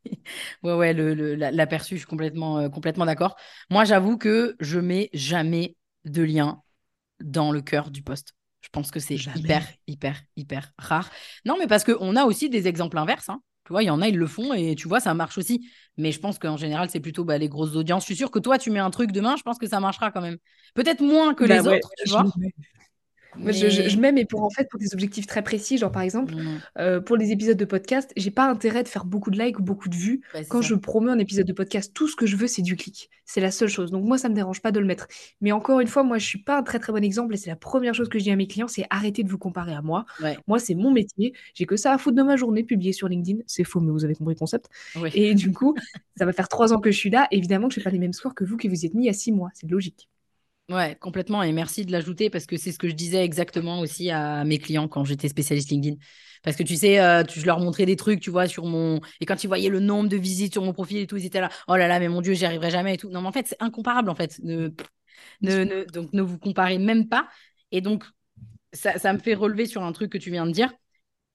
Oui. Ouais, ouais, l'aperçu, je suis complètement, euh, complètement d'accord. Moi, j'avoue que je mets jamais de lien dans le cœur du poste. Je pense que c'est hyper, hyper, hyper rare. Non, mais parce qu'on a aussi des exemples inverses. Hein. Tu vois, il y en a, ils le font et tu vois, ça marche aussi. Mais je pense qu'en général, c'est plutôt bah, les grosses audiences. Je suis sûre que toi, tu mets un truc demain, je pense que ça marchera quand même. Peut-être moins que bah les autres, tu vois. Je, je, mets, mais pour en fait, pour des objectifs très précis, genre par exemple, mmh. euh, pour les épisodes de podcast, j'ai pas intérêt de faire beaucoup de likes ou beaucoup de vues. Quand je promets un épisode de podcast, tout ce que je veux, c'est du clic. C'est la seule chose. Donc moi, ça me dérange pas de le mettre. Mais encore une fois, moi, je suis pas un très très bon exemple et c'est la première chose que je dis à mes clients, c'est arrêter de vous comparer à moi. Moi, c'est mon métier. J'ai que ça à foutre de ma journée publiée sur LinkedIn. C'est faux, mais vous avez compris le concept. Et du coup, ça va faire trois ans que je suis là. Évidemment que je fais pas les mêmes scores que vous qui vous y êtes mis il y a six mois. C'est logique. Ouais, complètement. Et merci de l'ajouter parce que c'est ce que je disais exactement aussi à mes clients quand j'étais spécialiste LinkedIn. Parce que tu sais, euh, je leur montrais des trucs, tu vois, sur mon. Et quand ils voyaient le nombre de visites sur mon profil et tout, ils étaient là, oh là là, mais mon Dieu, j'y arriverai jamais et tout. Non, mais en fait, c'est incomparable, en fait. Ne... Ne, donc, ne vous comparez même pas. Et donc, ça, ça me fait relever sur un truc que tu viens de dire.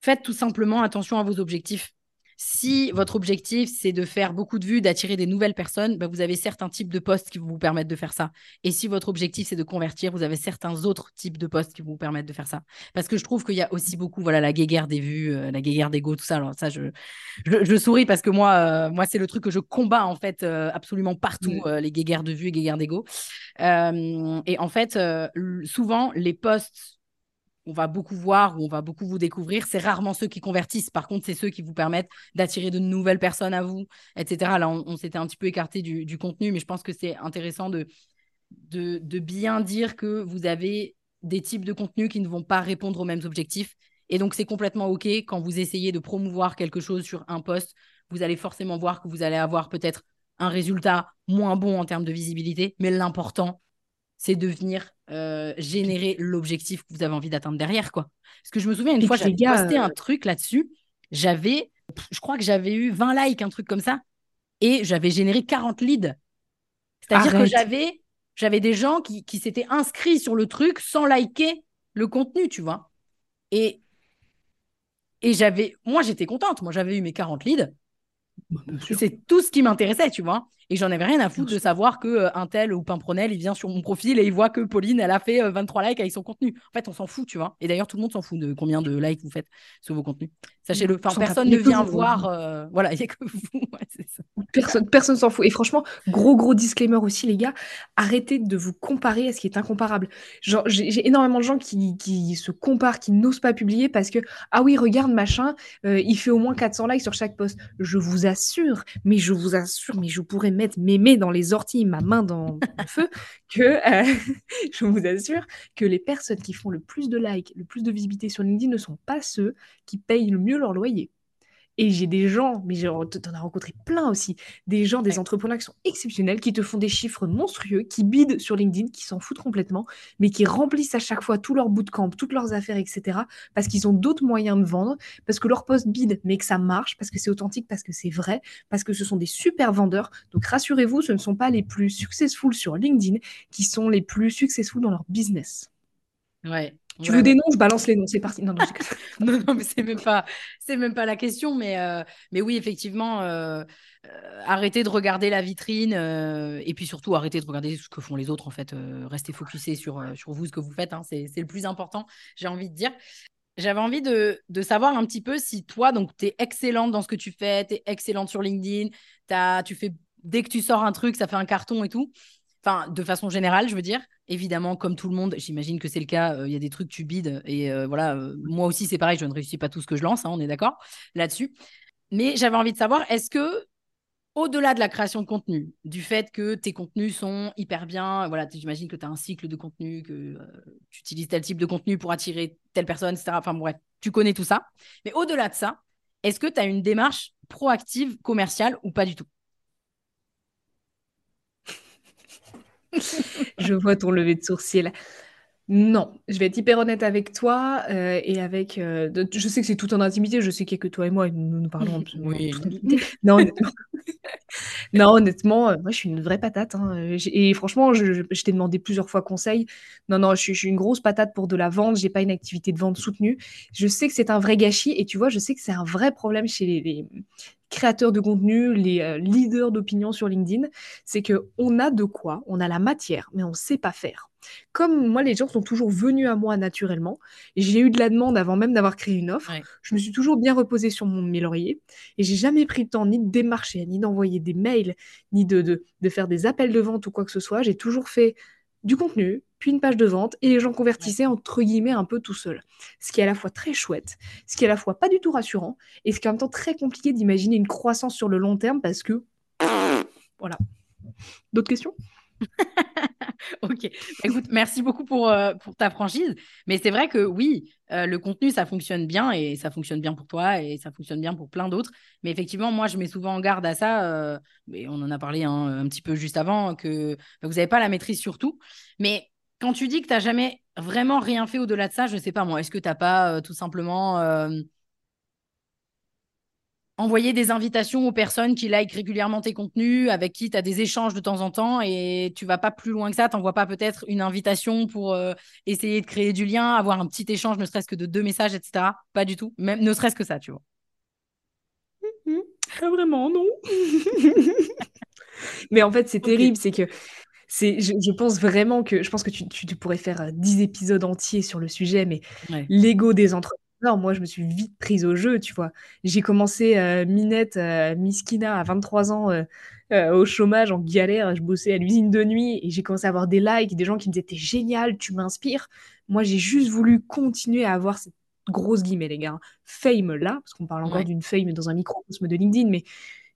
Faites tout simplement attention à vos objectifs. Si votre objectif, c'est de faire beaucoup de vues, d'attirer des nouvelles personnes, bah, vous avez certains types de postes qui vous permettent de faire ça. Et si votre objectif, c'est de convertir, vous avez certains autres types de postes qui vous permettent de faire ça. Parce que je trouve qu'il y a aussi beaucoup, voilà, la guéguerre des vues, euh, la guéguerre d'ego, tout ça. Alors ça, je, je, souris parce que moi, euh, moi c'est le truc que je combats, en fait, euh, absolument partout, mm. les guéguerres de vues et guéguerres d'ego. et en fait, souvent, les postes on va beaucoup voir ou on va beaucoup vous découvrir. C'est rarement ceux qui convertissent. Par contre, c'est ceux qui vous permettent d'attirer de nouvelles personnes à vous, etc. Là, on, s'était un petit peu écarté du, contenu, mais je pense que c'est intéressant de, de, bien dire que vous avez des types de contenus qui ne vont pas répondre aux mêmes objectifs. Et donc, c'est complètement OK quand vous essayez de promouvoir quelque chose sur un poste. Vous allez forcément voir que vous allez avoir peut-être un résultat moins bon en termes de visibilité, mais l'important, c'est de venir euh, générer l'objectif que vous avez envie d'atteindre derrière. quoi. Parce que je me souviens, une fois, j'avais posté un euh, truc là-dessus. J'avais, je crois que j'avais eu 20 likes, un truc comme ça. Et j'avais généré 40 leads. C'est-à-dire que j'avais, j'avais des gens qui, qui s'étaient inscrits sur le truc sans liker le contenu, tu vois. Et, et j'avais, moi, j'étais contente. Moi, j'avais eu mes 40 leads. Bah, c'est tout ce qui m'intéressait, tu vois. Et j'en avais rien à foutre de savoir que euh, un tel ou Pimpronel, il vient sur mon profil et il voit que Pauline, elle a fait 23 euh, likes avec son contenu. En fait, on s'en fout, tu vois. Et d'ailleurs, tout le monde s'en fout de combien de likes vous faites sur vos contenus. Sachez-le. Enfin, personne ne vient voir. Euh, voilà, il n'y a que vous. Personne, personne s'en fout. Et franchement, gros, gros disclaimer aussi, les gars. Arrêtez de vous comparer à ce qui est incomparable. Genre, j'ai énormément de gens qui, qui se comparent, qui n'osent pas publier parce que, ah oui, regarde, machin, il fait au moins 400 likes sur chaque post. Je vous assure, mais je vous assure, mais je pourrais mettre mémé dans les orties, ma main dans le feu, que euh, je vous assure que les personnes qui font le plus de likes, le plus de visibilité sur LinkedIn ne sont pas ceux qui payent le mieux leur loyer. Et j'ai des gens, mais tu en as rencontré plein aussi, des gens, des entrepreneurs qui sont exceptionnels, qui te font des chiffres monstrueux, qui bident sur LinkedIn, qui s'en foutent complètement, mais qui remplissent à chaque fois tout leur bootcamp, toutes leurs affaires, etc. Parce qu'ils ont d'autres moyens de vendre, parce que leur poste bide, mais que ça marche, parce que c'est authentique, parce que c'est vrai, parce que ce sont des super vendeurs. Donc rassurez-vous, ce ne sont pas les plus successful sur LinkedIn qui sont les plus successful dans leur business. Ouais, tu veux des noms Je balance les noms, c'est parti. Non, non, non, mais c'est même pas, c'est même pas la question. Mais, euh, mais oui, effectivement, euh, euh, arrêtez de regarder la vitrine et puis surtout arrêtez de regarder ce que font les autres. En fait, restez focusé sur, sur vous, ce que vous faites. Hein, c'est, le plus important. J'ai envie de dire. J'avais envie de, de, savoir un petit peu si toi, donc, tu es excellente dans ce que tu fais, tu es excellente sur LinkedIn, as, tu fais, dès que tu sors un truc, ça fait un carton et tout. Enfin, de façon générale, je veux dire. Évidemment, comme tout le monde, j'imagine que c'est le cas. Euh, il y a des trucs, tu bides. Et euh, voilà, euh, moi aussi, c'est pareil. Je ne réussis pas tout ce que je lance. Hein, on est d'accord là-dessus. Mais j'avais envie de savoir, est-ce que, au-delà de la création de contenu, du fait que tes contenus sont hyper bien, voilà, j'imagine que tu as un cycle de contenu, que tu utilises tel type de contenu pour attirer telle personne, etc. Enfin, bref, tu connais tout ça. Mais au-delà de ça, est-ce que tu as une démarche proactive commerciale ou pas du tout? je vois ton lever de sourcil. Non, je vais être hyper honnête avec toi euh, et avec. Euh, je sais que c'est tout en intimité, je sais qu'il n'y a que toi et moi, nous nous parlons oui. Non, honnêtement, non, honnêtement euh, moi je suis une vraie patate. Hein, et franchement, je, t'ai demandé plusieurs fois conseil. Non, non, je suis, une grosse patate pour de la vente, j'ai pas une activité de vente soutenue. Je sais que c'est un vrai gâchis et tu vois, je sais que c'est un vrai problème chez les, créateurs de contenu, les euh, leaders d'opinion sur LinkedIn, c'est que on a de quoi, on a la matière, mais on ne sait pas faire. Comme moi, les gens sont toujours venus à moi naturellement, et j'ai eu de la demande avant même d'avoir créé une offre, je me suis toujours bien reposée sur mon mes lauriers, et j'ai jamais pris le temps ni de démarcher, ni d'envoyer des mails, ni de, de faire des appels de vente ou quoi que ce soit. J'ai toujours fait du contenu, puis une page de vente, et les gens convertissaient entre guillemets un peu tout seul. Ce qui est à la fois très chouette, ce qui est à la fois pas du tout rassurant, et ce qui est en même temps très compliqué d'imaginer une croissance sur le long terme parce que... Voilà. D'autres questions? ok. Écoute, merci beaucoup pour, euh, pour ta franchise. Mais c'est vrai que oui, euh, le contenu, ça fonctionne bien et ça fonctionne bien pour toi et ça fonctionne bien pour plein d'autres. Mais effectivement, moi, je mets souvent en garde à ça. Euh, on en a parlé hein, un petit peu juste avant, que bah, vous n'avez pas la maîtrise sur tout. Mais quand tu dis que tu n'as jamais vraiment rien fait au-delà de ça, je ne sais pas moi, est-ce que tu n'as pas tout simplement envoyer des invitations aux personnes qui like régulièrement tes contenus, avec qui tu as des échanges de temps en temps et tu vas pas plus loin que ça, tu n'envoies pas peut-être une invitation pour euh, essayer de créer du lien, avoir un petit échange, ne serait-ce que de deux messages, etc. Pas du tout, même ne serait-ce que ça, tu vois. pas vraiment, non. Mais en fait, c'est terrible, c'est que c'est, je, pense vraiment que je pense que tu, tu, pourrais faire 10 épisodes entiers sur le sujet, mais l'ego des entrepreneurs, moi, je me suis vite prise au jeu, tu vois. J'ai commencé Minette, Miskina, à 23 ans, au chômage, en galère. Je bossais à l'usine de nuit et j'ai commencé à avoir des likes, des gens qui me disaient T'es génial, tu m'inspires. Moi, j'ai juste voulu continuer à avoir cette grosse guillemets, les gars, fame là, parce qu'on parle encore d'une fame dans un microcosme de LinkedIn, mais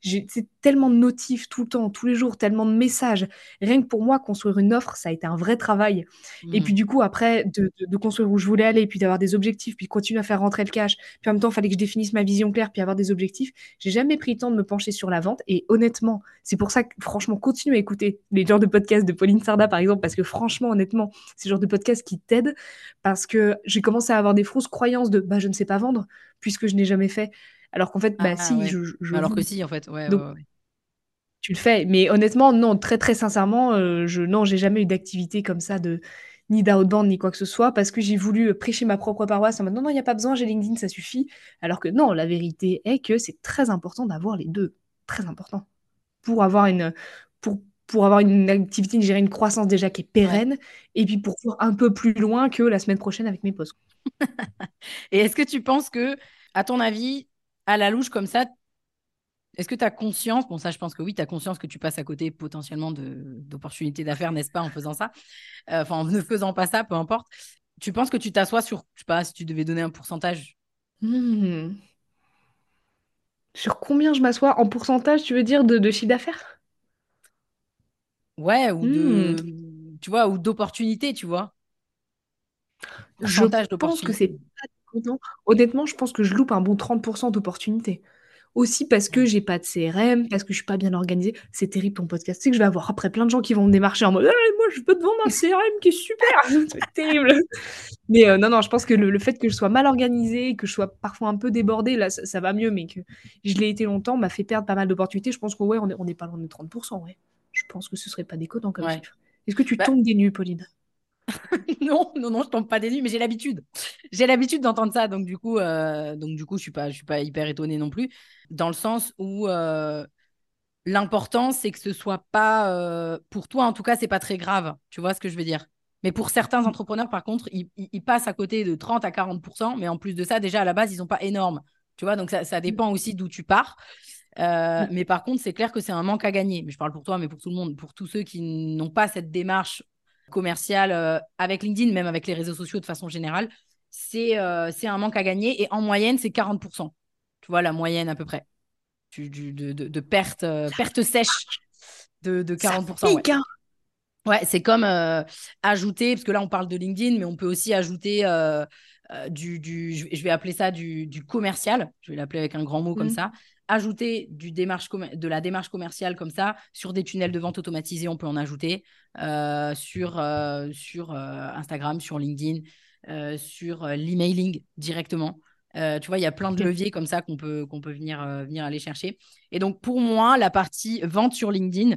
c'est tellement de notifs tout le temps, tous les jours, tellement de messages. Rien que pour moi, construire une offre, ça a été un vrai travail. Et puis mmh. du coup, après, de, construire où je voulais aller, puis d'avoir des objectifs, puis continuer à faire rentrer le cash, puis en même temps, il fallait que je définisse ma vision claire, puis avoir des objectifs. J'ai jamais pris le temps de me pencher sur la vente. Et honnêtement, c'est pour ça que franchement, continue à écouter les genres de podcasts de Pauline Sarda, par exemple, parce que franchement, honnêtement, c'est le genre de podcast qui t'aide, parce que j'ai commencé à avoir des fausses croyances de bah, je ne sais pas vendre, puisque je n'ai jamais fait. Alors qu'en fait, bah ah, si, je, Alors que si, en fait, ouais, Tu le fais, mais honnêtement, non, très très sincèrement, euh, je non, j'ai jamais eu d'activité comme ça de ni d'outbound ni quoi que ce soit parce que j'ai voulu prêcher ma propre paroisse en mode non non, il n'y a pas besoin, j'ai LinkedIn, ça suffit. Alors que non, la vérité est que c'est très important d'avoir les deux, très important. Pour avoir une pour pour avoir une activité, gérer une croissance déjà qui est pérenne, et puis pour voir un peu plus loin que la semaine prochaine avec mes posts. et est-ce que tu penses que, à ton avis, à la louche comme ça, est-ce que tu as conscience, bon ça je pense que oui, tu as conscience que tu passes à côté potentiellement d'opportunités d'affaires, n'est-ce pas, en faisant ça, euh, enfin en ne faisant pas ça, peu importe. Tu penses que tu t'assois sur, je sais pas, si tu devais donner un pourcentage? Hmm. Sur combien je m'assois? En pourcentage, tu veux dire, de, de chiffre d'affaires? Ouais, ou de, hmm. tu vois, ou d'opportunités, tu vois. Je pense que c'est pas Honnêtement, je pense que je loupe un bon 30% d'opportunités. Aussi parce que j'ai pas de CRM, parce que je suis pas bien organisée. C'est terrible ton podcast. C'est que je vais avoir après plein de gens qui vont me démarcher en mode «Eh, moi je peux te vendre un CRM qui est super. c'est terrible. Mais euh, non, non, je pense que le, fait que je sois mal organisée, que je sois parfois un peu débordée, là ça, va mieux, mais que je l'ai été longtemps, m'a fait perdre pas mal d'opportunités. Je pense qu'on ouais, on est, pas loin de 30%. Ouais. Je pense que ce serait pas déconnant comme chiffre. Est-ce que tu bah tombes des nues, Pauline? non, non, non, je tombe pas des nues, mais j'ai l'habitude. J'ai l'habitude d'entendre ça, donc du coup, euh, donc du coup, je suis pas, je suis pas hyper étonnée non plus, dans le sens où euh, l'important c'est que ce soit pas, euh, pour toi en tout cas, c'est pas très grave. Tu vois ce que je veux dire? Mais pour certains entrepreneurs, par contre, ils, ils, passent à côté de 30 à 40% mais en plus de ça, déjà à la base, ils sont pas énormes. Tu vois, donc ça, ça dépend aussi d'où tu pars. mais par contre, c'est clair que c'est un manque à gagner. Mais je parle pour toi, mais pour tout le monde, pour tous ceux qui n'ont pas cette démarche commercial euh, avec LinkedIn, même avec les réseaux sociaux de façon générale, c'est euh, un manque à gagner. Et en moyenne, c'est 40%. Tu vois, la moyenne à peu près de, de, de, perte, euh, perte sèche de, de 40%. ouais, hein. ouais c'est comme ajouter, parce que là, on parle de LinkedIn, mais on peut aussi ajouter du, du, je vais appeler ça du, du commercial. Je vais l'appeler avec un grand mot comme mmh. ça ajouter du démarche de la démarche commerciale comme ça sur des tunnels de vente automatisés, on peut en ajouter euh, sur, euh, sur euh, Instagram, sur LinkedIn, sur l'emailing directement. tu vois, il y a plein de leviers comme ça qu'on peut, qu'on peut venir, venir aller chercher. Et donc, pour moi, la partie vente sur LinkedIn,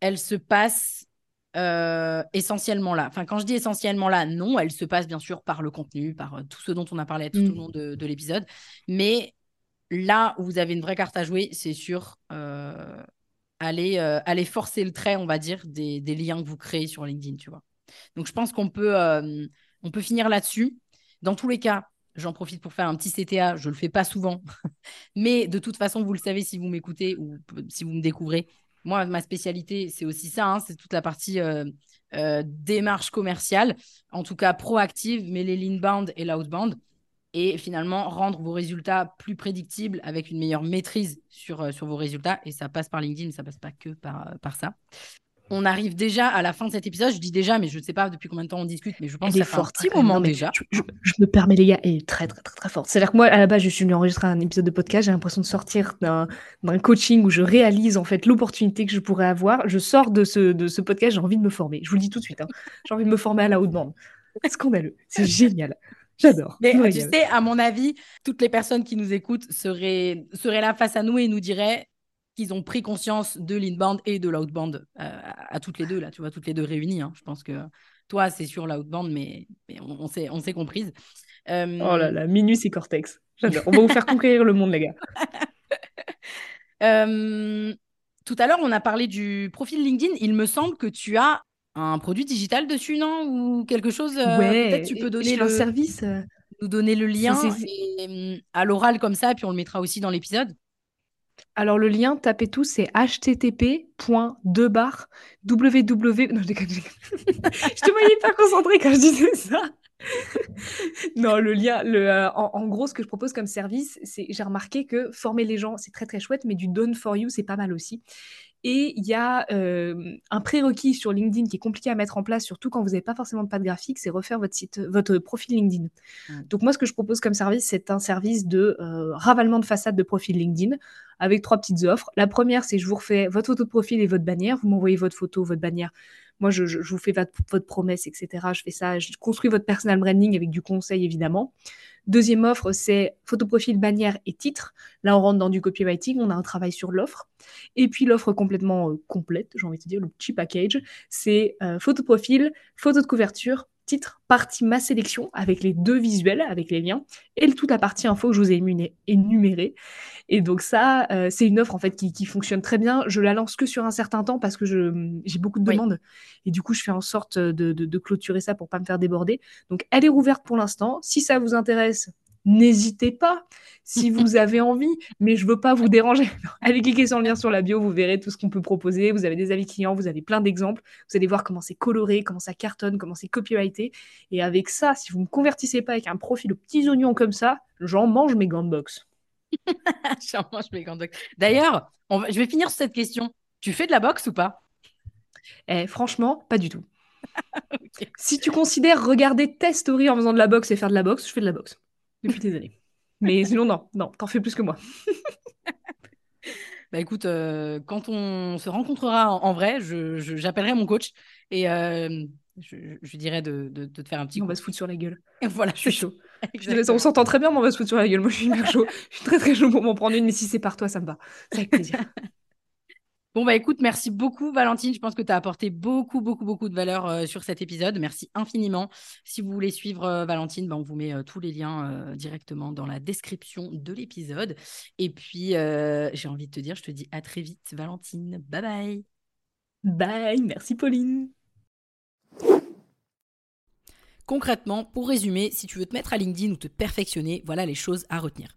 elle se passe essentiellement là. Enfin, quand je dis essentiellement là, non, elle se passe bien sûr par le contenu, par tout ce dont on a parlé tout au mmh. long de, de l'épisode. Mais là où vous avez une vraie carte à jouer, c'est sur euh, aller, euh, aller forcer le trait, on va dire, des, liens que vous créez sur LinkedIn, tu vois. Donc, je pense qu'on peut, euh, finir là-dessus. Dans tous les cas, j'en profite pour faire un petit CTA. Je ne le fais pas souvent. Mais de toute façon, vous le savez si vous m'écoutez ou si vous me découvrez. Moi, ma spécialité, c'est aussi ça. Hein, c'est toute la partie démarche commerciale, en tout cas proactive, mais les l'inbound et l'outbound et finalement rendre vos résultats plus prédictibles avec une meilleure maîtrise sur, euh, sur vos résultats. Et ça passe par LinkedIn, ça passe pas que par, euh, par ça. On arrive déjà à la fin de cet épisode. Je dis déjà, mais je ne sais pas depuis combien de temps on discute, mais je pense que fait un petit moment déjà. Je, me permets, les gars, est très, très, très, très forte. C'est-à-dire que moi, à la base, je suis venue enregistrer un épisode de podcast. J'ai l'impression de sortir d'un coaching où je réalise en fait l'opportunité que je pourrais avoir. Je sors de ce, de ce podcast, j'ai envie de me former. Je vous le dis tout de suite. Hein. J'ai envie de me former à la haute bande. Scandaleux. C'est génial. J'adore. Mais tu sais, à mon avis, toutes les personnes qui nous écoutent seraient, seraient là face à nous et nous diraient qu'ils ont pris conscience de l'inbound et de l'outbound euh, à toutes les deux, là, tu vois, toutes les deux réunies. Hein. Je pense que toi, c'est sur l'outbound, mais, mais on, on s'est on comprise. Euh, oh là là, Minus et Cortex. J'adore. On va vous faire conquérir le monde, les gars. Euh, tout à l'heure, on a parlé du profil LinkedIn. Il me semble que tu as un produit digital dessus, non? Ou quelque chose euh, Ouais, Peut-être tu peux donner le service. euh, nous donner le lien et, hum, à l'oral comme ça, puis on le mettra aussi dans l'épisode? Alors le lien, tapez tout, c'est http.2bar www. Non, je déconne, je te voyais pas concentré quand je disais ça. Non, le lien, le, euh, en, en gros, ce que je propose comme service, c'est j'ai remarqué que former les gens, c'est très très chouette, mais du done for you, c'est pas mal aussi. Et il y a euh, un prérequis sur LinkedIn qui est compliqué à mettre en place, surtout quand vous n'avez pas forcément de patte graphique, c'est refaire votre site, votre profil LinkedIn. Donc moi, ce que je propose comme service, c'est un service de euh, ravalement de façade de profil LinkedIn avec trois petites offres. La première, c'est je vous refais votre photo de profil et votre bannière. Vous m'envoyez votre photo, votre bannière. Moi, je, je- je vous fais votre, votre promesse, etc. Je fais ça. Je construis votre personal branding avec du conseil, évidemment. Deuxième offre, c'est photo profil, bannière et titre. Là, on rentre dans du copywriting. On a un travail sur l'offre. Et puis, l'offre complètement euh, complète, j'ai envie de dire, le petit package, c'est euh, photo de profil, photo de couverture, titre, partie ma sélection avec les deux visuels, avec les liens, et toute la partie info que je vous ai énumérée. Et donc ça, euh, c'est une offre en fait qui, qui fonctionne très bien. Je la lance que sur un certain temps parce que je- j'ai beaucoup de Oui. demandes et du coup je fais en sorte de, de- de clôturer ça pour pas me faire déborder. Donc elle est rouverte pour l'instant. Si ça vous intéresse, n'hésitez pas. Si vous avez envie, mais je veux pas vous déranger. Allez cliquer sur le lien sur la bio, vous verrez tout ce qu'on peut proposer. Vous avez des avis clients, vous avez plein d'exemples. Vous allez voir comment c'est coloré, comment ça cartonne, comment c'est copyrighté. Et avec ça, si vous me convertissez pas avec un profil aux petits oignons comme ça, j'en mange mes gants de boxe. J'en mange mes gants de boxe. D'ailleurs, va- je vais finir sur cette question. Tu fais de la boxe ou pas? Eh, franchement, pas du tout. Si tu considères regarder tes stories en faisant de la boxe et faire de la boxe, je fais de la boxe depuis des années. Mais sinon, non, non, t'en fais plus que moi. Bah écoute, euh, quand on se rencontrera en, en vrai, j'appellerai mon coach et euh, je, lui dirai de, de- de te faire un petit on coup. va se foutre sur la gueule. Et voilà, Je suis chaud. Je on s'entend très bien, mais on va se foutre sur la gueule. Moi, je suis hyper chaud. Je suis très très chaud pour m'en prendre une, mais si c'est par toi, ça me va. C'est avec plaisir. Bon, bah écoute, merci beaucoup, Valentine. Je pense que tu as apporté beaucoup, beaucoup, beaucoup de valeur euh, sur cet épisode. Merci infiniment. Si vous voulez suivre euh, Valentine, bah, on vous met euh, tous les liens directement dans la description de l'épisode. Et puis, j'ai envie de te dire, je te dis à très vite, Valentine. Bye bye. Bye, merci Pauline. Concrètement, pour résumer, si tu veux te mettre à LinkedIn ou te perfectionner, voilà les choses à retenir.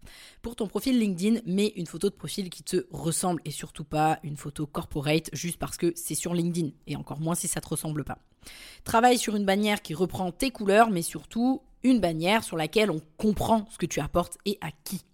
Pour ton profil LinkedIn, mets une photo de profil qui te ressemble et surtout pas une photo corporate juste parce que c'est sur LinkedIn et encore moins si ça te ressemble pas. Travaille sur une bannière qui reprend tes couleurs mais surtout une bannière sur laquelle on comprend ce que tu apportes et à qui.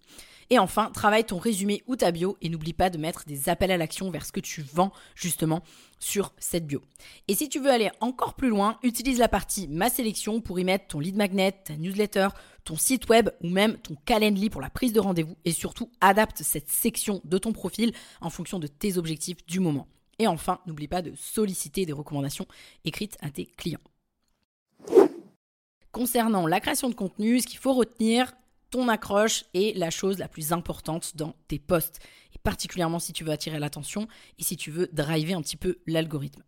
Et enfin, travaille ton résumé ou ta bio et n'oublie pas de mettre des appels à l'action vers ce que tu vends justement sur cette bio. Et si tu veux aller encore plus loin, utilise la partie Ma sélection pour y mettre ton lead magnet, ta newsletter, ton site web ou même ton Calendly pour la prise de rendez-vous et surtout adapte cette section de ton profil en fonction de tes objectifs du moment. Et enfin, n'oublie pas de solliciter des recommandations écrites à tes clients. Concernant la création de contenu, ce qu'il faut retenir, ton accroche est la chose la plus importante dans tes posts, et particulièrement si tu veux attirer l'attention et si tu veux driver un petit peu l'algorithme.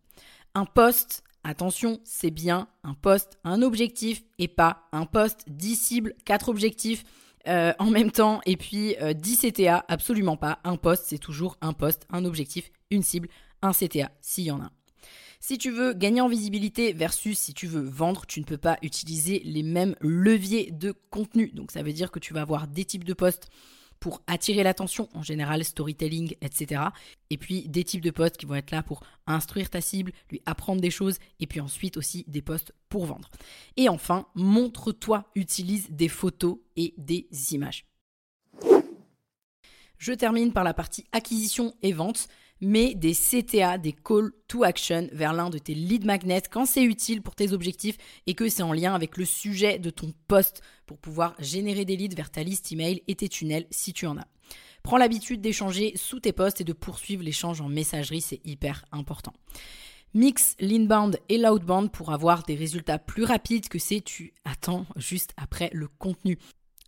Un post, attention, c'est bien un post, un objectif et pas un post 10 cibles, 4 objectifs euh, en même temps et puis euh, 10 CTA, absolument pas. Un post, c'est toujours un post, un objectif, une cible, un CTA s'il y en a. Si tu veux gagner en visibilité versus si tu veux vendre, tu ne peux pas utiliser les mêmes leviers de contenu. Donc ça veut dire que tu vas avoir des types de posts pour attirer l'attention, en général storytelling, etc. Et puis des types de posts qui vont être là pour instruire ta cible, lui apprendre des choses, et puis ensuite aussi des posts pour vendre. Et enfin, montre-toi, utilise des photos et des images. Je termine par la partie acquisition et vente mets des CTA, des call to action vers l'un de tes lead magnets quand c'est utile pour tes objectifs et que c'est en lien avec le sujet de ton post pour pouvoir générer des leads vers ta liste email et tes tunnels si tu en as. Prends l'habitude d'échanger sous tes posts et de poursuivre l'échange en messagerie, c'est hyper important. Mix l'inbound et l'outbound pour avoir des résultats plus rapides que c'est tu attends juste après le contenu.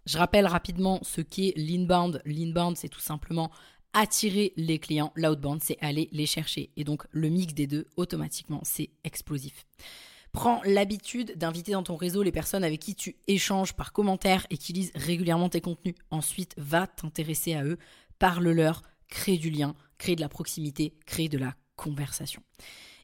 Je rappelle rapidement ce qu'est l'inbound. L'inbound, c'est tout simplement attirer les clients. L'outbound, c'est aller les chercher. Et donc, le mix des deux, automatiquement, c'est explosif. Prends l'habitude d'inviter dans ton réseau les personnes avec qui tu échanges par commentaire et qui lisent régulièrement tes contenus. Ensuite, va t'intéresser à eux, parle-leur, créer du lien, créer de la proximité, créer de la conversation.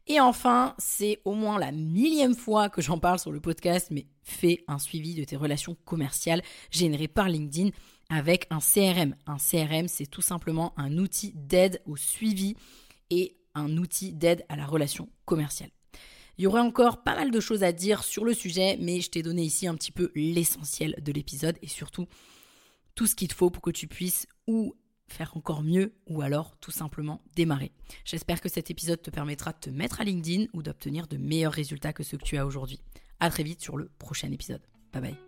Et enfin, c'est au moins la millième fois que j'en parle sur le podcast, mais fais un suivi de tes relations commerciales générées par LinkedIn avec un CRM. Un CRM, c'est tout simplement un outil d'aide au suivi et un outil d'aide à la relation commerciale. Il y aurait encore pas mal de choses à dire sur le sujet, mais je t'ai donné ici un petit peu l'essentiel de l'épisode et surtout tout ce qu'il te faut pour que tu puisses ou faire encore mieux ou alors tout simplement démarrer. J'espère que cet épisode te permettra de te mettre à LinkedIn ou d'obtenir de meilleurs résultats que ceux que tu as aujourd'hui. À très vite sur le prochain épisode. Bye bye.